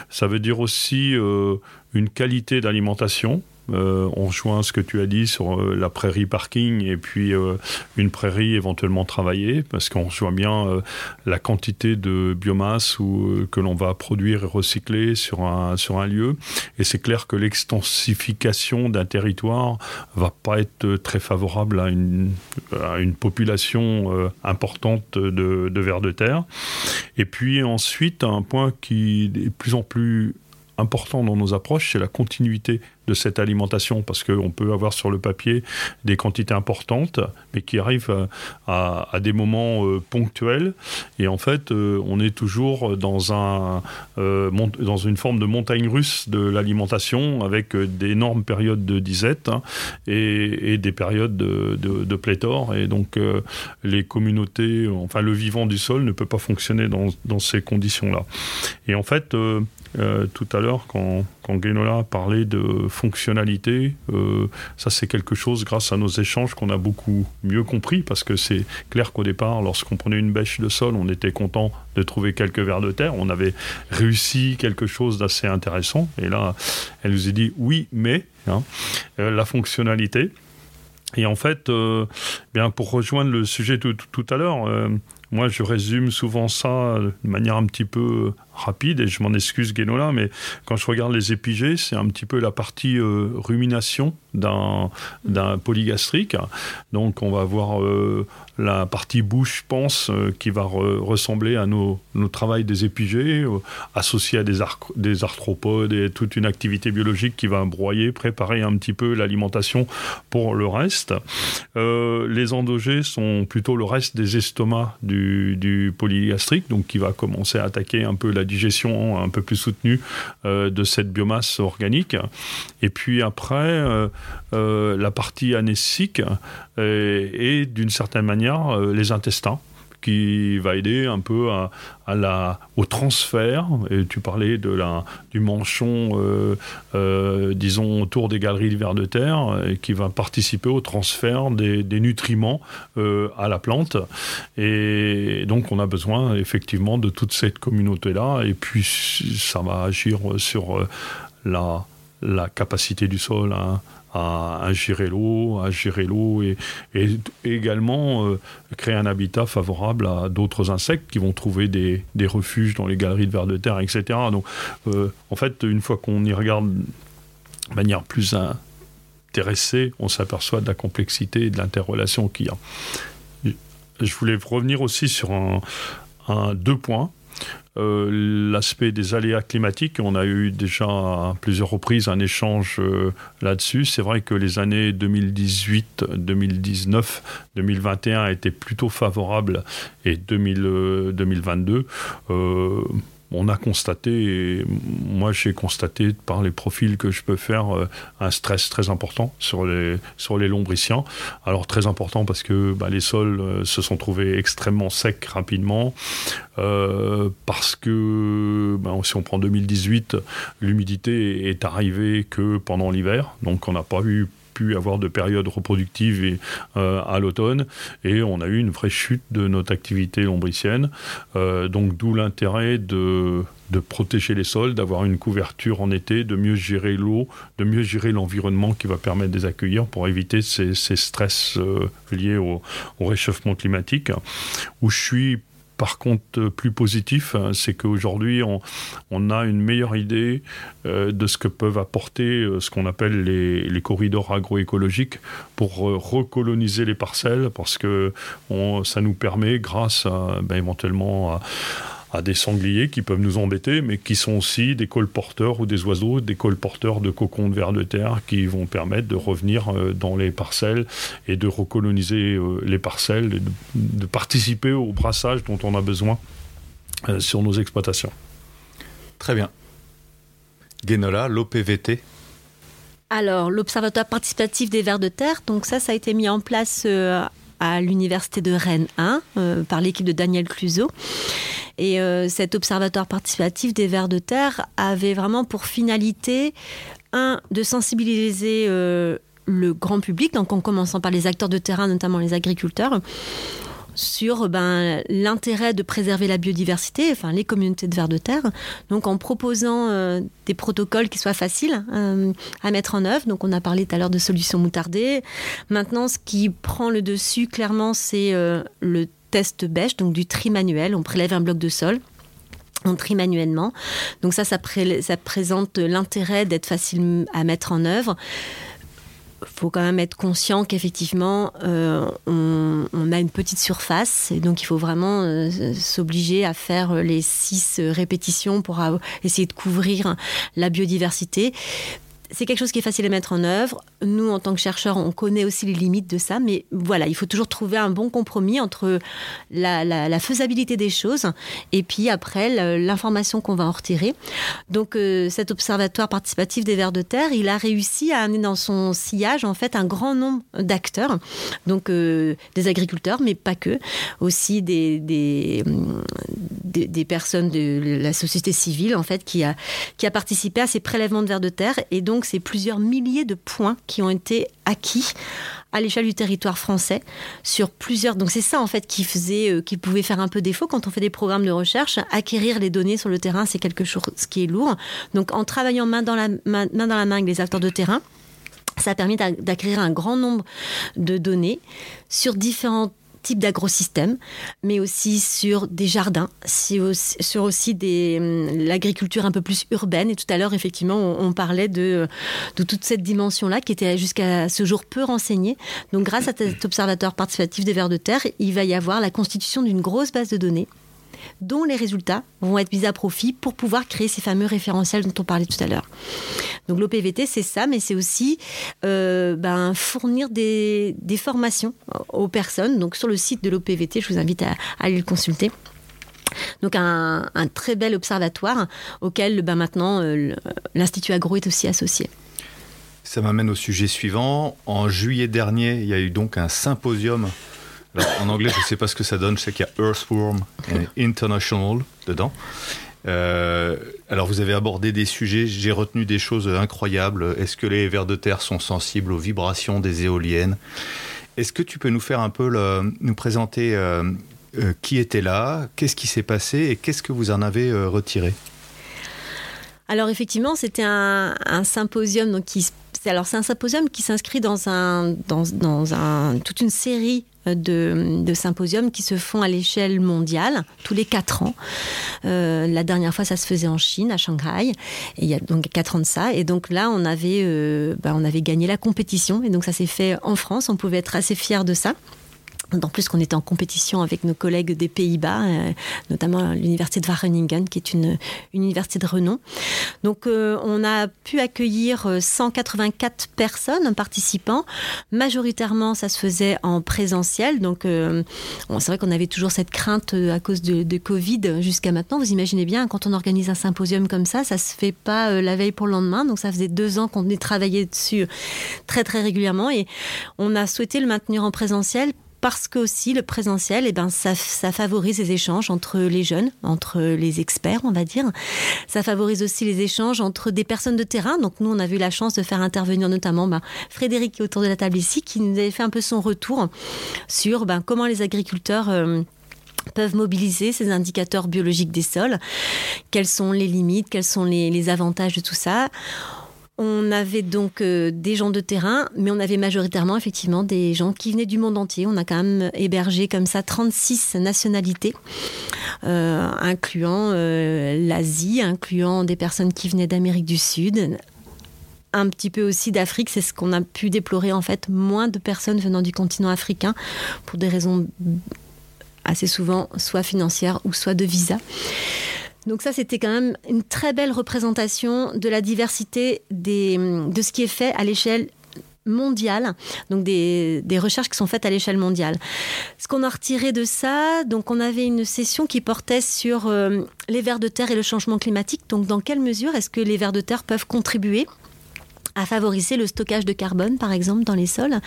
E: Ça veut dire aussi une qualité d'alimentation euh, on rejoint ce que tu as dit sur euh, la prairie parking et puis euh, une prairie éventuellement travaillée, parce qu'on rejoint bien la quantité de biomasse que l'on va produire et recycler sur un, sur un lieu. Et c'est clair que l'extensification d'un territoire va pas être très favorable à une, une population importante de, de vers de terre. Et puis ensuite, un point qui est de plus en plus important dans nos approches, c'est la continuité de cette alimentation, parce qu'on peut avoir sur le papier des quantités importantes, mais qui arrivent à, des moments euh, ponctuels. Et en fait, euh, on est toujours dans, un, euh, dans une forme de montagne russe de l'alimentation, avec d'énormes périodes de disette hein, et, des périodes de, de, pléthore. Et donc, les communautés, enfin, le vivant du sol ne peut pas fonctionner dans, dans ces conditions-là. Et en fait, tout à l'heure, quand, quand Guénola parlait de fonctionnalité, euh, ça c'est quelque chose grâce à nos échanges qu'on a beaucoup mieux compris parce que c'est clair qu'au départ, lorsqu'on prenait une bêche de sol, on était content de trouver quelques vers de terre, on avait réussi quelque chose d'assez intéressant et là, elle nous a dit oui, mais hein, euh, la fonctionnalité. Et en fait, euh, bien pour rejoindre le sujet tout, tout à l'heure, moi, je résume souvent ça de manière un petit peu rapide, et je m'en excuse, Guénola, mais quand je regarde les épigées, c'est un petit peu la partie euh, rumination d'un polygastrique. Donc, on va avoir euh, la partie bouche, pense, euh, qui va ressembler à nos, nos travail des épigées, associé à des, des arthropodes et toute une activité biologique qui va broyer, préparer un petit peu l'alimentation pour le reste. les endogés sont plutôt le reste des estomacs du du, polygastrique, donc qui va commencer à attaquer un peu la digestion un peu plus soutenue euh, de cette biomasse organique. Et puis après, euh, euh, la partie anésique et d'une certaine manière les intestins qui va aider un peu à, la, au transfert. Et tu parlais de la, du manchon, euh, euh, disons, autour des galeries de vers de terre, et qui va participer au transfert des, nutriments euh, à la plante. Et donc, on a besoin effectivement de toute cette communauté-là. Et puis, ça va agir sur la la capacité du sol à, à, gérer l'eau, à gérer l'eau et, également euh, créer un habitat favorable à d'autres insectes qui vont trouver des, refuges dans les galeries de vers de terre, etc. Donc, euh, en fait, une fois qu'on y regarde de manière plus intéressée, on s'aperçoit de la complexité et de l'interrelation qu'il y a. Je voulais revenir aussi sur deux points. Euh, l'aspect des aléas climatiques, on a eu déjà à plusieurs reprises un échange euh, là-dessus. C'est vrai que les années 2018, 2019, 2021 étaient plutôt favorables et 2022 on a constaté, moi j'ai constaté par les profils que je peux faire, euh, un stress très important sur les, sur lombriciens. Alors très important parce que bah, les sols euh, se sont trouvés extrêmement secs rapidement, euh, parce que bah, si on prend 2018, l'humidité est arrivée que pendant l'hiver, donc on n'a pas eu pu avoir de période reproductive et, euh, à l'automne. Et on a eu une vraie chute de notre activité lombricienne. Euh, donc d'où l'intérêt de, de protéger les sols, d'avoir une couverture en été, de mieux gérer l'eau, de mieux gérer l'environnement qui va permettre de les accueillir pour éviter ces, ces stress euh, liés au, au, réchauffement climatique. Où je suis par contre euh, plus positif, hein, c'est qu'aujourd'hui on, a une meilleure idée euh, de ce que peuvent apporter euh, ce qu'on appelle les, corridors agroécologiques pour recoloniser les parcelles, parce que ça nous permet, grâce ben, éventuellement à à des sangliers qui peuvent nous embêter, mais qui sont aussi des colporteurs ou des oiseaux, des colporteurs de cocons de vers de terre qui vont permettre de revenir euh, dans les parcelles et de recoloniser euh, les parcelles, de, participer au brassage dont on a besoin euh, sur nos exploitations.
C: Très bien. Guénola, l'OPVT
D: alors, l'Observatoire participatif des vers de terre, donc ça, ça a été mis en place à l'université de Rennes 1 par l'équipe de Daniel Cluseau. Et euh, cet observatoire participatif des vers de terre avait vraiment pour finalité, un, de sensibiliser euh, le grand public, donc en commençant par les acteurs de terrain, notamment les agriculteurs, sur ben, l'intérêt de préserver la biodiversité, enfin les communautés de vers de terre, donc en proposant euh, des protocoles qui soient faciles à mettre en œuvre. Donc on a parlé tout à l'heure de solutions moutardées. Maintenant, ce qui prend le dessus clairement, c'est le test bêche, donc du tri manuel. On prélève un bloc de sol. On trie manuellement. Donc ça, ça, présente l'intérêt d'être facile à mettre en œuvre faut quand même être conscient qu'effectivement, euh, on, a une petite surface, et donc il faut vraiment euh, s'obliger à faire les six répétitions pour essayer de couvrir la biodiversité c'est quelque chose qui est facile à mettre en œuvre. Nous, en tant que chercheurs, on connaît aussi les limites de ça, mais voilà, il faut toujours trouver un bon compromis entre la, faisabilité des choses et puis après l'information qu'on va en retirer. Donc, euh, cet observatoire participatif des vers de terre, il a réussi à amener dans son sillage en fait un grand nombre d'acteurs, donc euh, des agriculteurs, mais pas que, aussi des, des, des, personnes de la société civile en fait qui a, qui a participé à ces prélèvements de vers de terre et donc c'est plusieurs milliers de points qui ont été acquis à l'échelle du territoire français sur plusieurs. Donc c'est ça en fait qui faisait, euh, qui pouvait faire un peu défaut quand on fait des programmes de recherche. Acquérir les données sur le terrain, c'est quelque chose qui est lourd. Donc en travaillant main dans la main, main dans la main avec les acteurs de terrain, ça a permis d'acquérir un grand nombre de données sur différentes type d'agrosystème, mais aussi sur des jardins, sur aussi hum, l'agriculture un peu plus urbaine. Et tout à l'heure, effectivement, on, parlait de, de toute cette dimension-là qui était jusqu'à ce jour peu renseignée. Donc, grâce à cet observatoire participatif des vers de terre, il va y avoir la constitution d'une grosse base de données dont les résultats vont être mis à profit pour pouvoir créer ces fameux référentiels dont on parlait tout à l'heure. Donc l'OPVT, c'est ça, mais c'est aussi euh, ben, fournir des, formations aux personnes. Donc sur le site de l'OPVT, je vous invite à, aller le consulter. Donc un, très bel observatoire auquel ben, maintenant euh, l'Institut Agro est aussi associé.
C: Ça m'amène au sujet suivant. En juillet dernier, il y a eu donc un symposium en anglais, je ne sais pas ce que ça donne. Je sais qu'il y a Earthworm et International dedans. Euh, alors, vous avez abordé des sujets. J'ai retenu des choses incroyables. Est-ce que les vers de terre sont sensibles aux vibrations des éoliennes? Est-ce que tu peux nous faire un peu nous présenter euh, euh, qui était là, qu'est-ce qui s'est passé? Et qu'est-ce que vous en avez retiré?
D: Alors effectivement, c'était un, symposium donc qui alors c'est un symposium qui s'inscrit dans un dans, dans un toute une série de, symposiums qui se font à l'échelle mondiale tous les quatre ans. Euh, la dernière fois, ça se faisait en Chine, à Shanghai, il y a donc quatre ans de ça. Et donc là, on avait, euh, bah, on avait gagné la compétition, et donc ça s'est fait en France. On pouvait être assez fiers de ça. En plus qu'on était en compétition avec nos collègues des Pays-Bas, euh, notamment l'université de Wageningen, qui est une, université de renom. Donc euh, on a pu accueillir 184 euh, personnes, participants. Majoritairement, ça se faisait en présentiel. Donc c'est vrai qu'on avait toujours cette crainte à cause de, de Covid jusqu'à maintenant. Vous imaginez bien, quand on organise un symposium comme ça, ça se fait pas la veille pour le lendemain. Donc ça faisait deux ans qu'on est travaillé dessus très très régulièrement et on a souhaité le maintenir en présentiel parce que aussi le présentiel, eh ben, ça, favorise les échanges entre les jeunes, entre les experts, on va dire. Ça favorise aussi les échanges entre des personnes de terrain. Donc nous, on a eu la chance de faire intervenir notamment ben, Frédéric autour de la table ici, qui nous avait fait un peu son retour sur ben, comment les agriculteurs... Euh, peuvent mobiliser ces indicateurs biologiques des sols, quelles sont les limites, quels sont les avantages de tout ça? On avait donc euh, des gens de terrain, mais on avait majoritairement effectivement des gens qui venaient du monde entier. On a quand même hébergé comme ça 36 nationalités, euh, incluant euh, l'Asie, incluant des personnes qui venaient d'Amérique du Sud, un petit peu aussi d'Afrique. C'est ce qu'on a pu déplorer en fait, moins de personnes venant du continent africain pour des raisons assez souvent soit financières ou soit de visa. Donc ça, c'était quand même une très belle représentation de la diversité de ce qui est fait à l'échelle mondiale, donc des, des, recherches qui sont faites à l'échelle mondiale. Ce qu'on a retiré de ça, donc on avait une session qui portait sur euh, les vers de terre et le changement climatique. Donc dans quelle mesure est-ce que les vers de terre peuvent contribuer à favoriser le stockage de carbone, par exemple, dans les sols,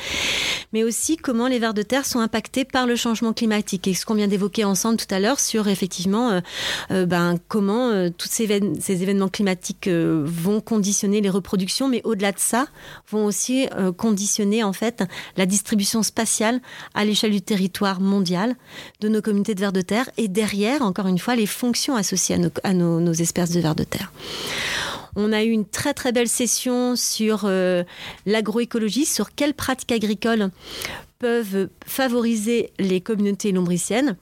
D: mais aussi comment les vers de terre sont impactés par le changement climatique. Et ce qu'on vient d'évoquer ensemble tout à l'heure sur effectivement euh, euh, ben, comment euh, tous ces, événements climatiques vont conditionner les reproductions, mais au-delà de ça, vont aussi conditionner en fait la distribution spatiale à l'échelle du territoire mondial de nos communautés de vers de terre et derrière, encore une fois, les fonctions associées à nos, nos espèces de vers de terre. On a eu une très très belle session sur euh, l'agroécologie, sur quelles pratiques agricoles peuvent favoriser les communautés lombriciennes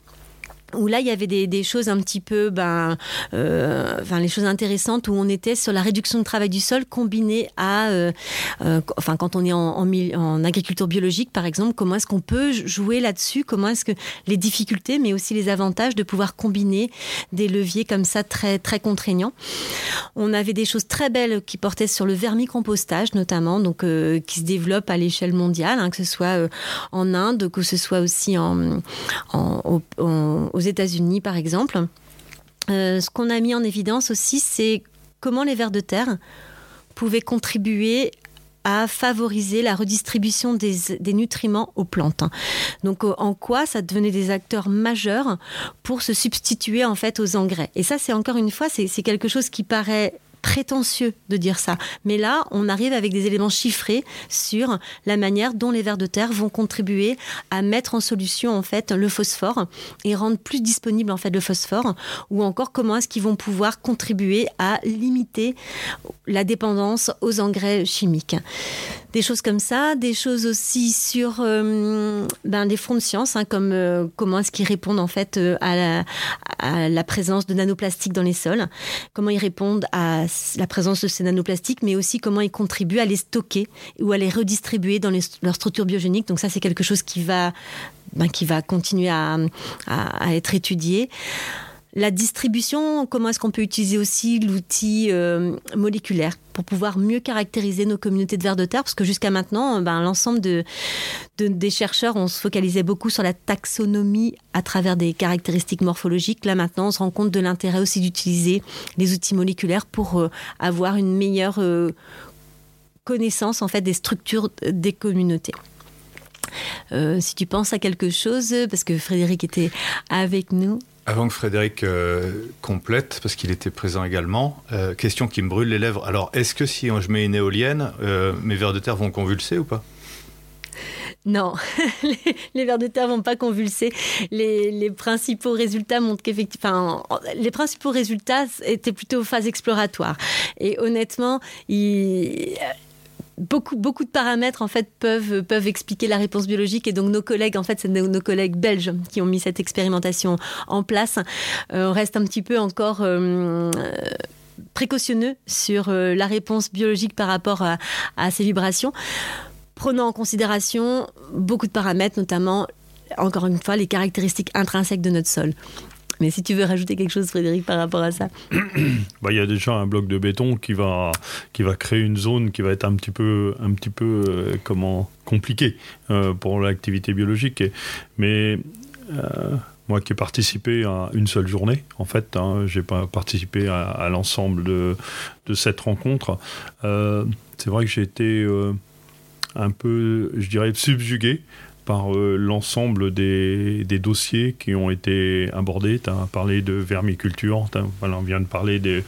D: où là il y avait des, choses un petit peu ben euh, enfin les choses intéressantes où on était sur la réduction du travail du sol combinée à euh, euh, enfin quand on est en, agriculture biologique par exemple comment est-ce qu'on peut jouer là-dessus? Comment est-ce que les difficultés mais aussi les avantages de pouvoir combiner des leviers comme ça très très contraignants? On avait des choses très belles qui portaient sur le vermicompostage notamment donc qui se développe à l'échelle mondiale hein, que ce soit en Inde que ce soit aussi en, en, États-Unis, par exemple. Euh, ce qu'on a mis en évidence aussi, c'est comment les vers de terre pouvaient contribuer à favoriser la redistribution des, nutriments aux plantes. Donc euh, en quoi ça devenait des acteurs majeurs pour se substituer en fait aux engrais. Et ça c'est encore une fois c'est quelque chose qui paraît prétentieux de dire ça. Mais là, on arrive avec des éléments chiffrés sur la manière dont les vers de terre vont contribuer à mettre en solution en fait le phosphore et rendre plus disponible en fait le phosphore ou encore comment est-ce qu'ils vont pouvoir contribuer à limiter la dépendance aux engrais chimiques des choses comme ça, des choses aussi sur euh, ben, des fonds de science, hein, comme euh, comment est-ce qu'ils répondent en fait euh, à, la, à, la, présence de nanoplastiques dans les sols, comment ils répondent à la présence de ces nanoplastiques, mais aussi comment ils contribuent à les stocker ou à les redistribuer dans leur structure biogénique. Donc ça, c'est quelque chose qui va, ben, qui va continuer à, à, à être étudié. La distribution, comment est-ce qu'on peut utiliser aussi l'outil euh, moléculaire pour pouvoir mieux caractériser nos communautés de vers de terre? Parce que jusqu'à maintenant, ben, l'ensemble de, des chercheurs, on se focalisait beaucoup sur la taxonomie à travers des caractéristiques morphologiques. Là maintenant, on se rend compte de l'intérêt aussi d'utiliser les outils moléculaires pour euh, avoir une meilleure euh, connaissance en fait des structures des communautés. si tu penses à quelque chose, parce que Frédéric était avec nous.
C: Avant que Frédéric euh, complète, parce qu'il était présent également, euh, question qui me brûle les lèvres. Alors, est-ce que si je mets une éolienne, euh, mes vers de terre vont convulser ou pas?
D: Non, (laughs) les, vers de terre vont pas convulser. Les, principaux résultats montrent qu'effectivement, les principaux résultats étaient plutôt phase exploratoire. Et honnêtement, il beaucoup, beaucoup de paramètres en fait peuvent, expliquer la réponse biologique et donc nos collègues, en fait, c'est nos, nos, collègues belges qui ont mis cette expérimentation en place. Euh, on reste un petit peu encore euh, précautionneux sur euh, la réponse biologique par rapport à, à ces vibrations, prenant en considération beaucoup de paramètres, notamment encore une fois les caractéristiques intrinsèques de notre sol. Mais si tu veux rajouter quelque chose, Frédéric, par rapport à ça (coughs)
E: bah, Il y a déjà un bloc de béton qui va, qui va créer une zone qui va être un petit peu, un petit peu euh, comment, compliquée euh, pour l'activité biologique. Mais euh, moi qui ai participé à une seule journée, en fait, hein, j'ai pas participé à, à l'ensemble de, de, cette rencontre, c'est vrai que j'ai été un peu, je dirais, subjugué par euh, l'ensemble des, des, dossiers qui ont été abordés. Tu as parlé de vermiculture, on vient de parler de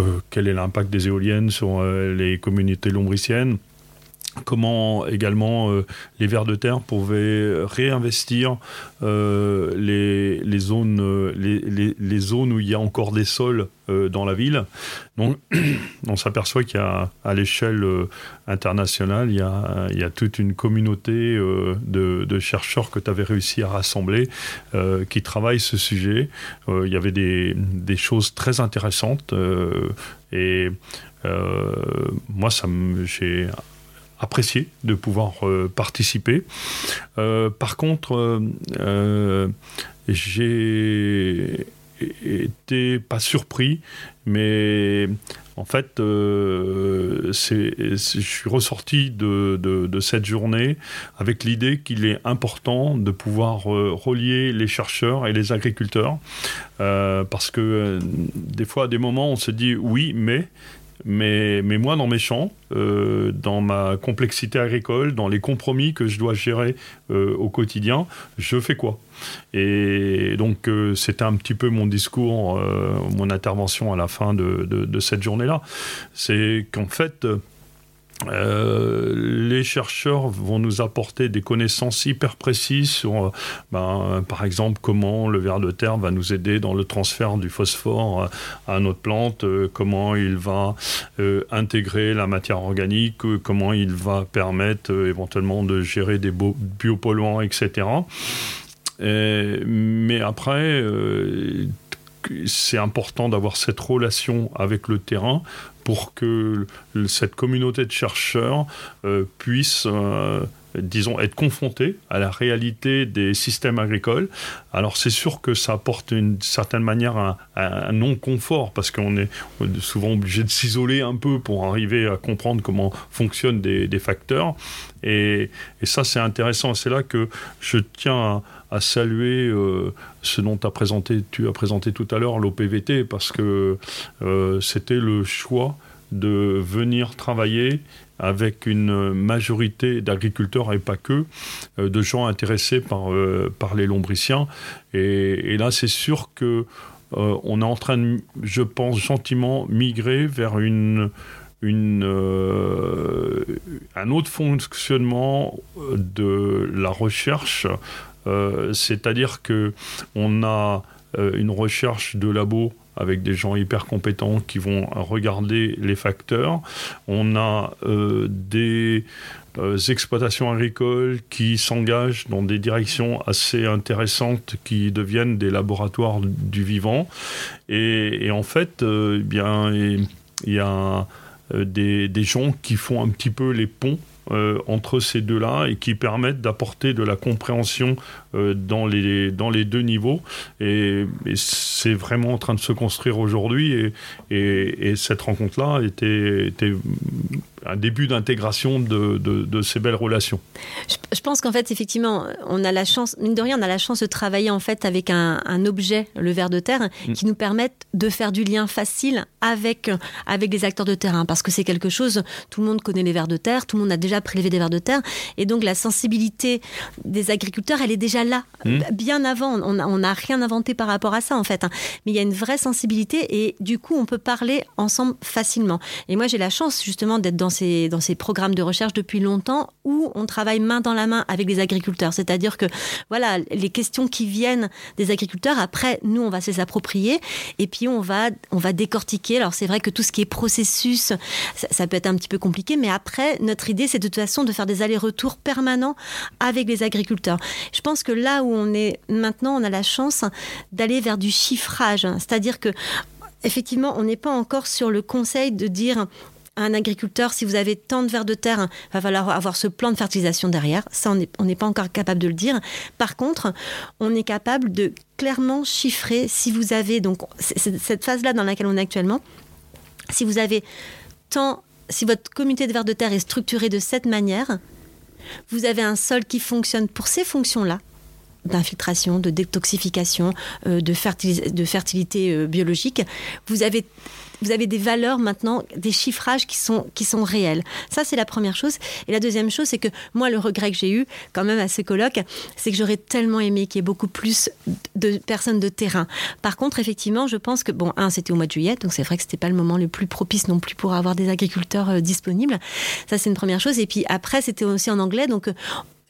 E: euh, quel est l'impact des éoliennes sur euh, les communautés lombriciennes comment également euh, les vers de terre pouvaient réinvestir euh, les, les, zones, euh, les, les, zones où il y a encore des sols euh, dans la ville. Donc, (clears throat) on s'aperçoit qu'il y a, à l'échelle euh, internationale, il y, a, il y, a, toute une communauté euh, de, de, chercheurs que tu avais réussi à rassembler qui travaillent ce sujet. il y avait des, des choses très intéressantes et moi, j'ai apprécié de pouvoir euh, participer. Euh, par contre, euh, j'ai été pas surpris, mais en fait, je suis ressorti de, cette journée avec l'idée qu'il est important de pouvoir relier les chercheurs et les agriculteurs, parce que des fois, à des moments, on se dit oui, mais mais, mais moi, dans mes champs, euh, dans ma complexité agricole, dans les compromis que je dois gérer euh, au quotidien, je fais quoi? Et donc, euh, c'était un petit peu mon discours, euh, mon intervention à la fin de, de, de cette journée-là. C'est qu'en fait, euh, les chercheurs vont nous apporter des connaissances hyper précises sur, ben, par exemple, comment le ver de terre va nous aider dans le transfert du phosphore à notre plante, euh, comment il va euh, intégrer la matière organique, euh, comment il va permettre euh, éventuellement de gérer des biopolluants, etc. Et, mais après, euh, c'est important d'avoir cette relation avec le terrain pour que cette communauté de chercheurs euh, puisse euh, disons, être confronté à la réalité des systèmes agricoles. Alors c'est sûr que ça apporte d'une certaine manière un, non-confort parce qu'on est souvent obligé de s'isoler un peu pour arriver à comprendre comment fonctionnent des, facteurs. Et, ça c'est intéressant. C'est là que je tiens à, à saluer euh, ce dont tu as présenté tout à l'heure, l'OPVT, parce que euh, c'était le choix de venir travailler avec une majorité d'agriculteurs et pas que, euh, de gens intéressés par, euh, les lombriciens. Et, là, c'est sûr que on est en train de, je pense, gentiment migrer vers un autre fonctionnement de la recherche, c'est-à-dire que on a euh, une recherche de labo avec des gens hyper compétents qui vont regarder les facteurs. On a euh, des euh, exploitations agricoles qui s'engagent dans des directions assez intéressantes qui deviennent des laboratoires du vivant. Et, en fait, euh, bien, il y a euh, des, gens qui font un petit peu les ponts euh, entre ces deux-là et qui permettent d'apporter de la compréhension euh, dans, les, dans les deux niveaux. Et, et c'est vraiment en train de se construire aujourd'hui. Et, et, et, cette rencontre-là était, était un début d'intégration de, de, de, ces belles relations.
D: Je, je pense qu'en fait, effectivement, on a la chance, mine de rien, on a la chance de travailler en fait avec un, un objet, le ver de terre, mmh. qui nous permettent de faire du lien facile avec, avec les acteurs de terrain. Parce que c'est quelque chose, tout le monde connaît les vers de terre, tout le monde a déjà prélevé des vers de terre. Et donc, la sensibilité des agriculteurs, elle est déjà là, mmh. bien avant. On n'a rien inventé par rapport à ça, en fait. Mais il y a une vraie sensibilité et du coup, on peut parler ensemble facilement. Et moi, j'ai la chance, justement, d'être dans ces, dans ces programmes de recherche depuis longtemps où on travaille main dans la main avec les agriculteurs. C'est-à-dire que, voilà, les questions qui viennent des agriculteurs, après, nous, on va se les approprier et puis on va, on va décortiquer. Alors, c'est vrai que tout ce qui est processus, ça, peut être un petit peu compliqué, mais après, notre idée, c'est de toute façon de faire des allers-retours permanents avec les agriculteurs. Je pense que là où on est maintenant, on a la chance d'aller vers du chiffrage. C'est-à-dire que, effectivement, on n'est pas encore sur le conseil de dire un agriculteur, si vous avez tant de vers de terre, il va falloir avoir ce plan de fertilisation derrière. Ça, on n'est pas encore capable de le dire. Par contre, on est capable de clairement chiffrer si vous avez, donc, cette phase-là dans laquelle on est actuellement, si vous avez tant, si votre communauté de vers de terre est structurée de cette manière, vous avez un sol qui fonctionne pour ces fonctions-là, d'infiltration, de détoxification, euh, de, fertilité euh, biologique, vous avez vous avez des valeurs maintenant, des chiffrages qui sont, qui sont réels. Ça, c'est la première chose. Et la deuxième chose, c'est que moi, le regret que j'ai eu quand même à ce colloque, c'est que j'aurais tellement aimé qu'il y ait beaucoup plus de personnes de terrain. Par contre, effectivement, je pense que, bon, un, c'était au mois de juillet, donc c'est vrai que c'était pas le moment le plus propice non plus pour avoir des agriculteurs euh, disponibles. Ça, c'est une première chose. Et puis après, c'était aussi en anglais, donc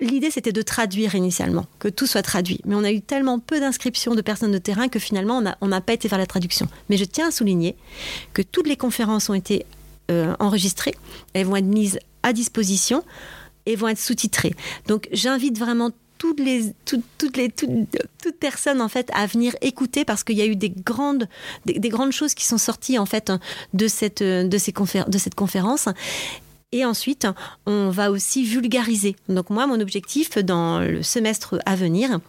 D: L'idée, c'était de traduire initialement, que tout soit traduit. Mais on a eu tellement peu d'inscriptions de personnes de terrain que finalement, on n'a pas été faire la traduction. Mais je tiens à souligner que toutes les conférences ont été euh, enregistrées, elles vont être mises à disposition et vont être sous-titrées. Donc, j'invite vraiment toutes les toutes, les toutes, personnes en fait à venir écouter parce qu'il y a eu des grandes des, grandes choses qui sont sorties en fait de cette de ces de cette conférence et ensuite, on va aussi vulgariser. Donc moi, mon objectif dans le semestre à venir,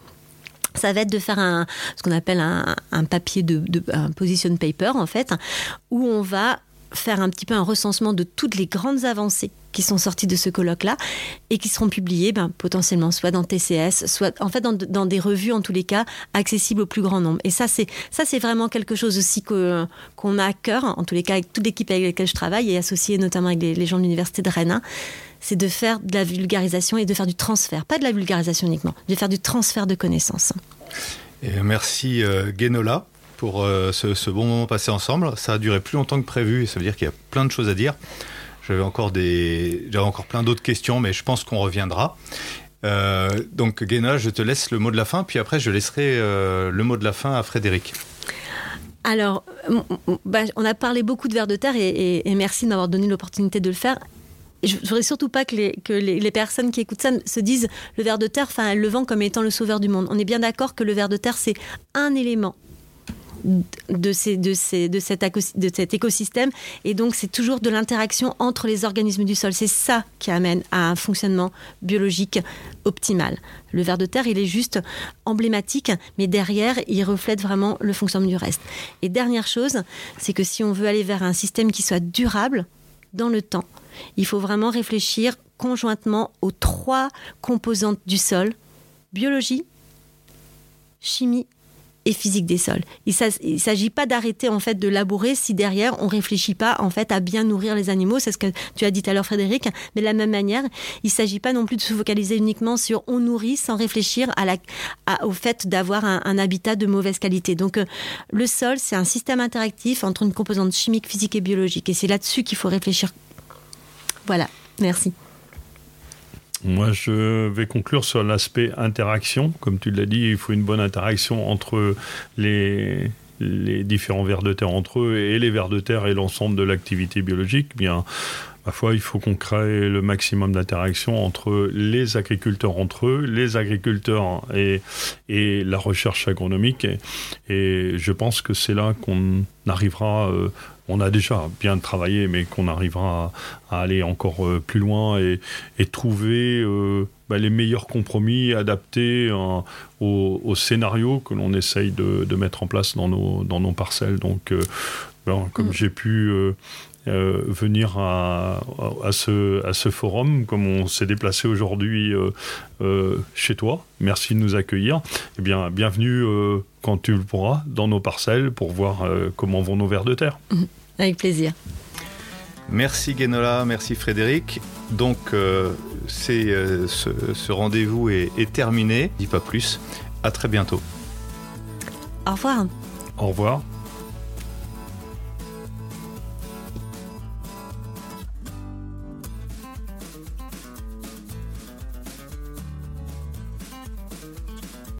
D: ça va être de faire ce qu'on appelle un, papier de, de un position paper en fait, où on va faire un petit peu un recensement de toutes les grandes avancées qui sont sorties de ce colloque-là et qui seront publiées ben, potentiellement soit dans TCS, soit en fait dans, des revues en tous les cas accessibles au plus grand nombre. Et ça c'est vraiment quelque chose aussi que qu'on a à cœur en tous les cas avec toute l'équipe avec laquelle je travaille et associée notamment avec les, gens de l'université de Rennes. C'est de faire de la vulgarisation et de faire du transfert, pas de la vulgarisation uniquement, de faire du transfert de connaissances.
C: Et merci euh, Guénola pour euh, ce, bon moment passé ensemble. Ça a duré plus longtemps que prévu et ça veut dire qu'il y a plein de choses à dire. J'avais encore, des, j'avais encore plein d'autres questions, mais je pense qu'on reviendra. Euh, donc, Guéna, je te laisse le mot de la fin, puis après, je laisserai euh, le mot de la fin à Frédéric.
D: Alors, bah, on a parlé beaucoup de vers de terre et, merci de m'avoir donné l'opportunité de le faire. Je ne voudrais surtout pas que, les, personnes qui écoutent ça se disent le ver de terre, enfin, le vent comme étant le sauveur du monde. On est bien d'accord que le ver de terre, c'est un élément de, ces, de, ces, de, cet, de cet écosystème. Et donc, c'est toujours de l'interaction entre les organismes du sol. C'est ça qui amène à un fonctionnement biologique optimal. Le ver de terre, il est juste emblématique, mais derrière, il reflète vraiment le fonctionnement du reste. Et dernière chose, c'est que si on veut aller vers un système qui soit durable dans le temps, il faut vraiment réfléchir conjointement aux trois composantes du sol, biologie, chimie et physique des sols. Il ne s'agit pas d'arrêter en fait de labourer si derrière on réfléchit pas en fait à bien nourrir les animaux. C'est ce que tu as dit tout à l'heure Frédéric. Mais de la même manière, il s'agit pas non plus de se focaliser uniquement sur on nourrit sans réfléchir au fait d'avoir un, habitat de mauvaise qualité. Donc euh, le sol, c'est un système interactif entre une composante chimique, physique et biologique. Et c'est là-dessus qu'il faut réfléchir. Voilà. Merci.
E: Moi, je vais conclure sur l'aspect interaction. Comme tu l'as dit, il faut une bonne interaction entre les, différents vers de terre entre eux et les vers de terre et l'ensemble de l'activité biologique. Bien, ma foi, il faut qu'on crée le maximum d'interaction entre les agriculteurs entre eux, les agriculteurs et, et la recherche agronomique. Et, je pense que c'est là qu'on arrivera euh, on a déjà bien travaillé, mais qu'on arrivera à, aller encore euh, plus loin et, trouver euh, bah, les meilleurs compromis adaptés hein, au, scénario que l'on essaye de, mettre en place dans nos, dans nos parcelles. Donc, ben, comme mm. j'ai pu venir à, ce, à ce forum, comme on s'est déplacé aujourd'hui chez toi. Merci de nous accueillir. Eh bien, bienvenue quand tu le pourras dans nos parcelles pour voir comment vont nos vers de terre.
D: Mm. Avec plaisir.
C: Merci Guénola, merci Frédéric. Donc euh, euh, ce, rendez-vous est, est, terminé, dis pas plus. À très bientôt.
D: Au revoir.
E: Au revoir.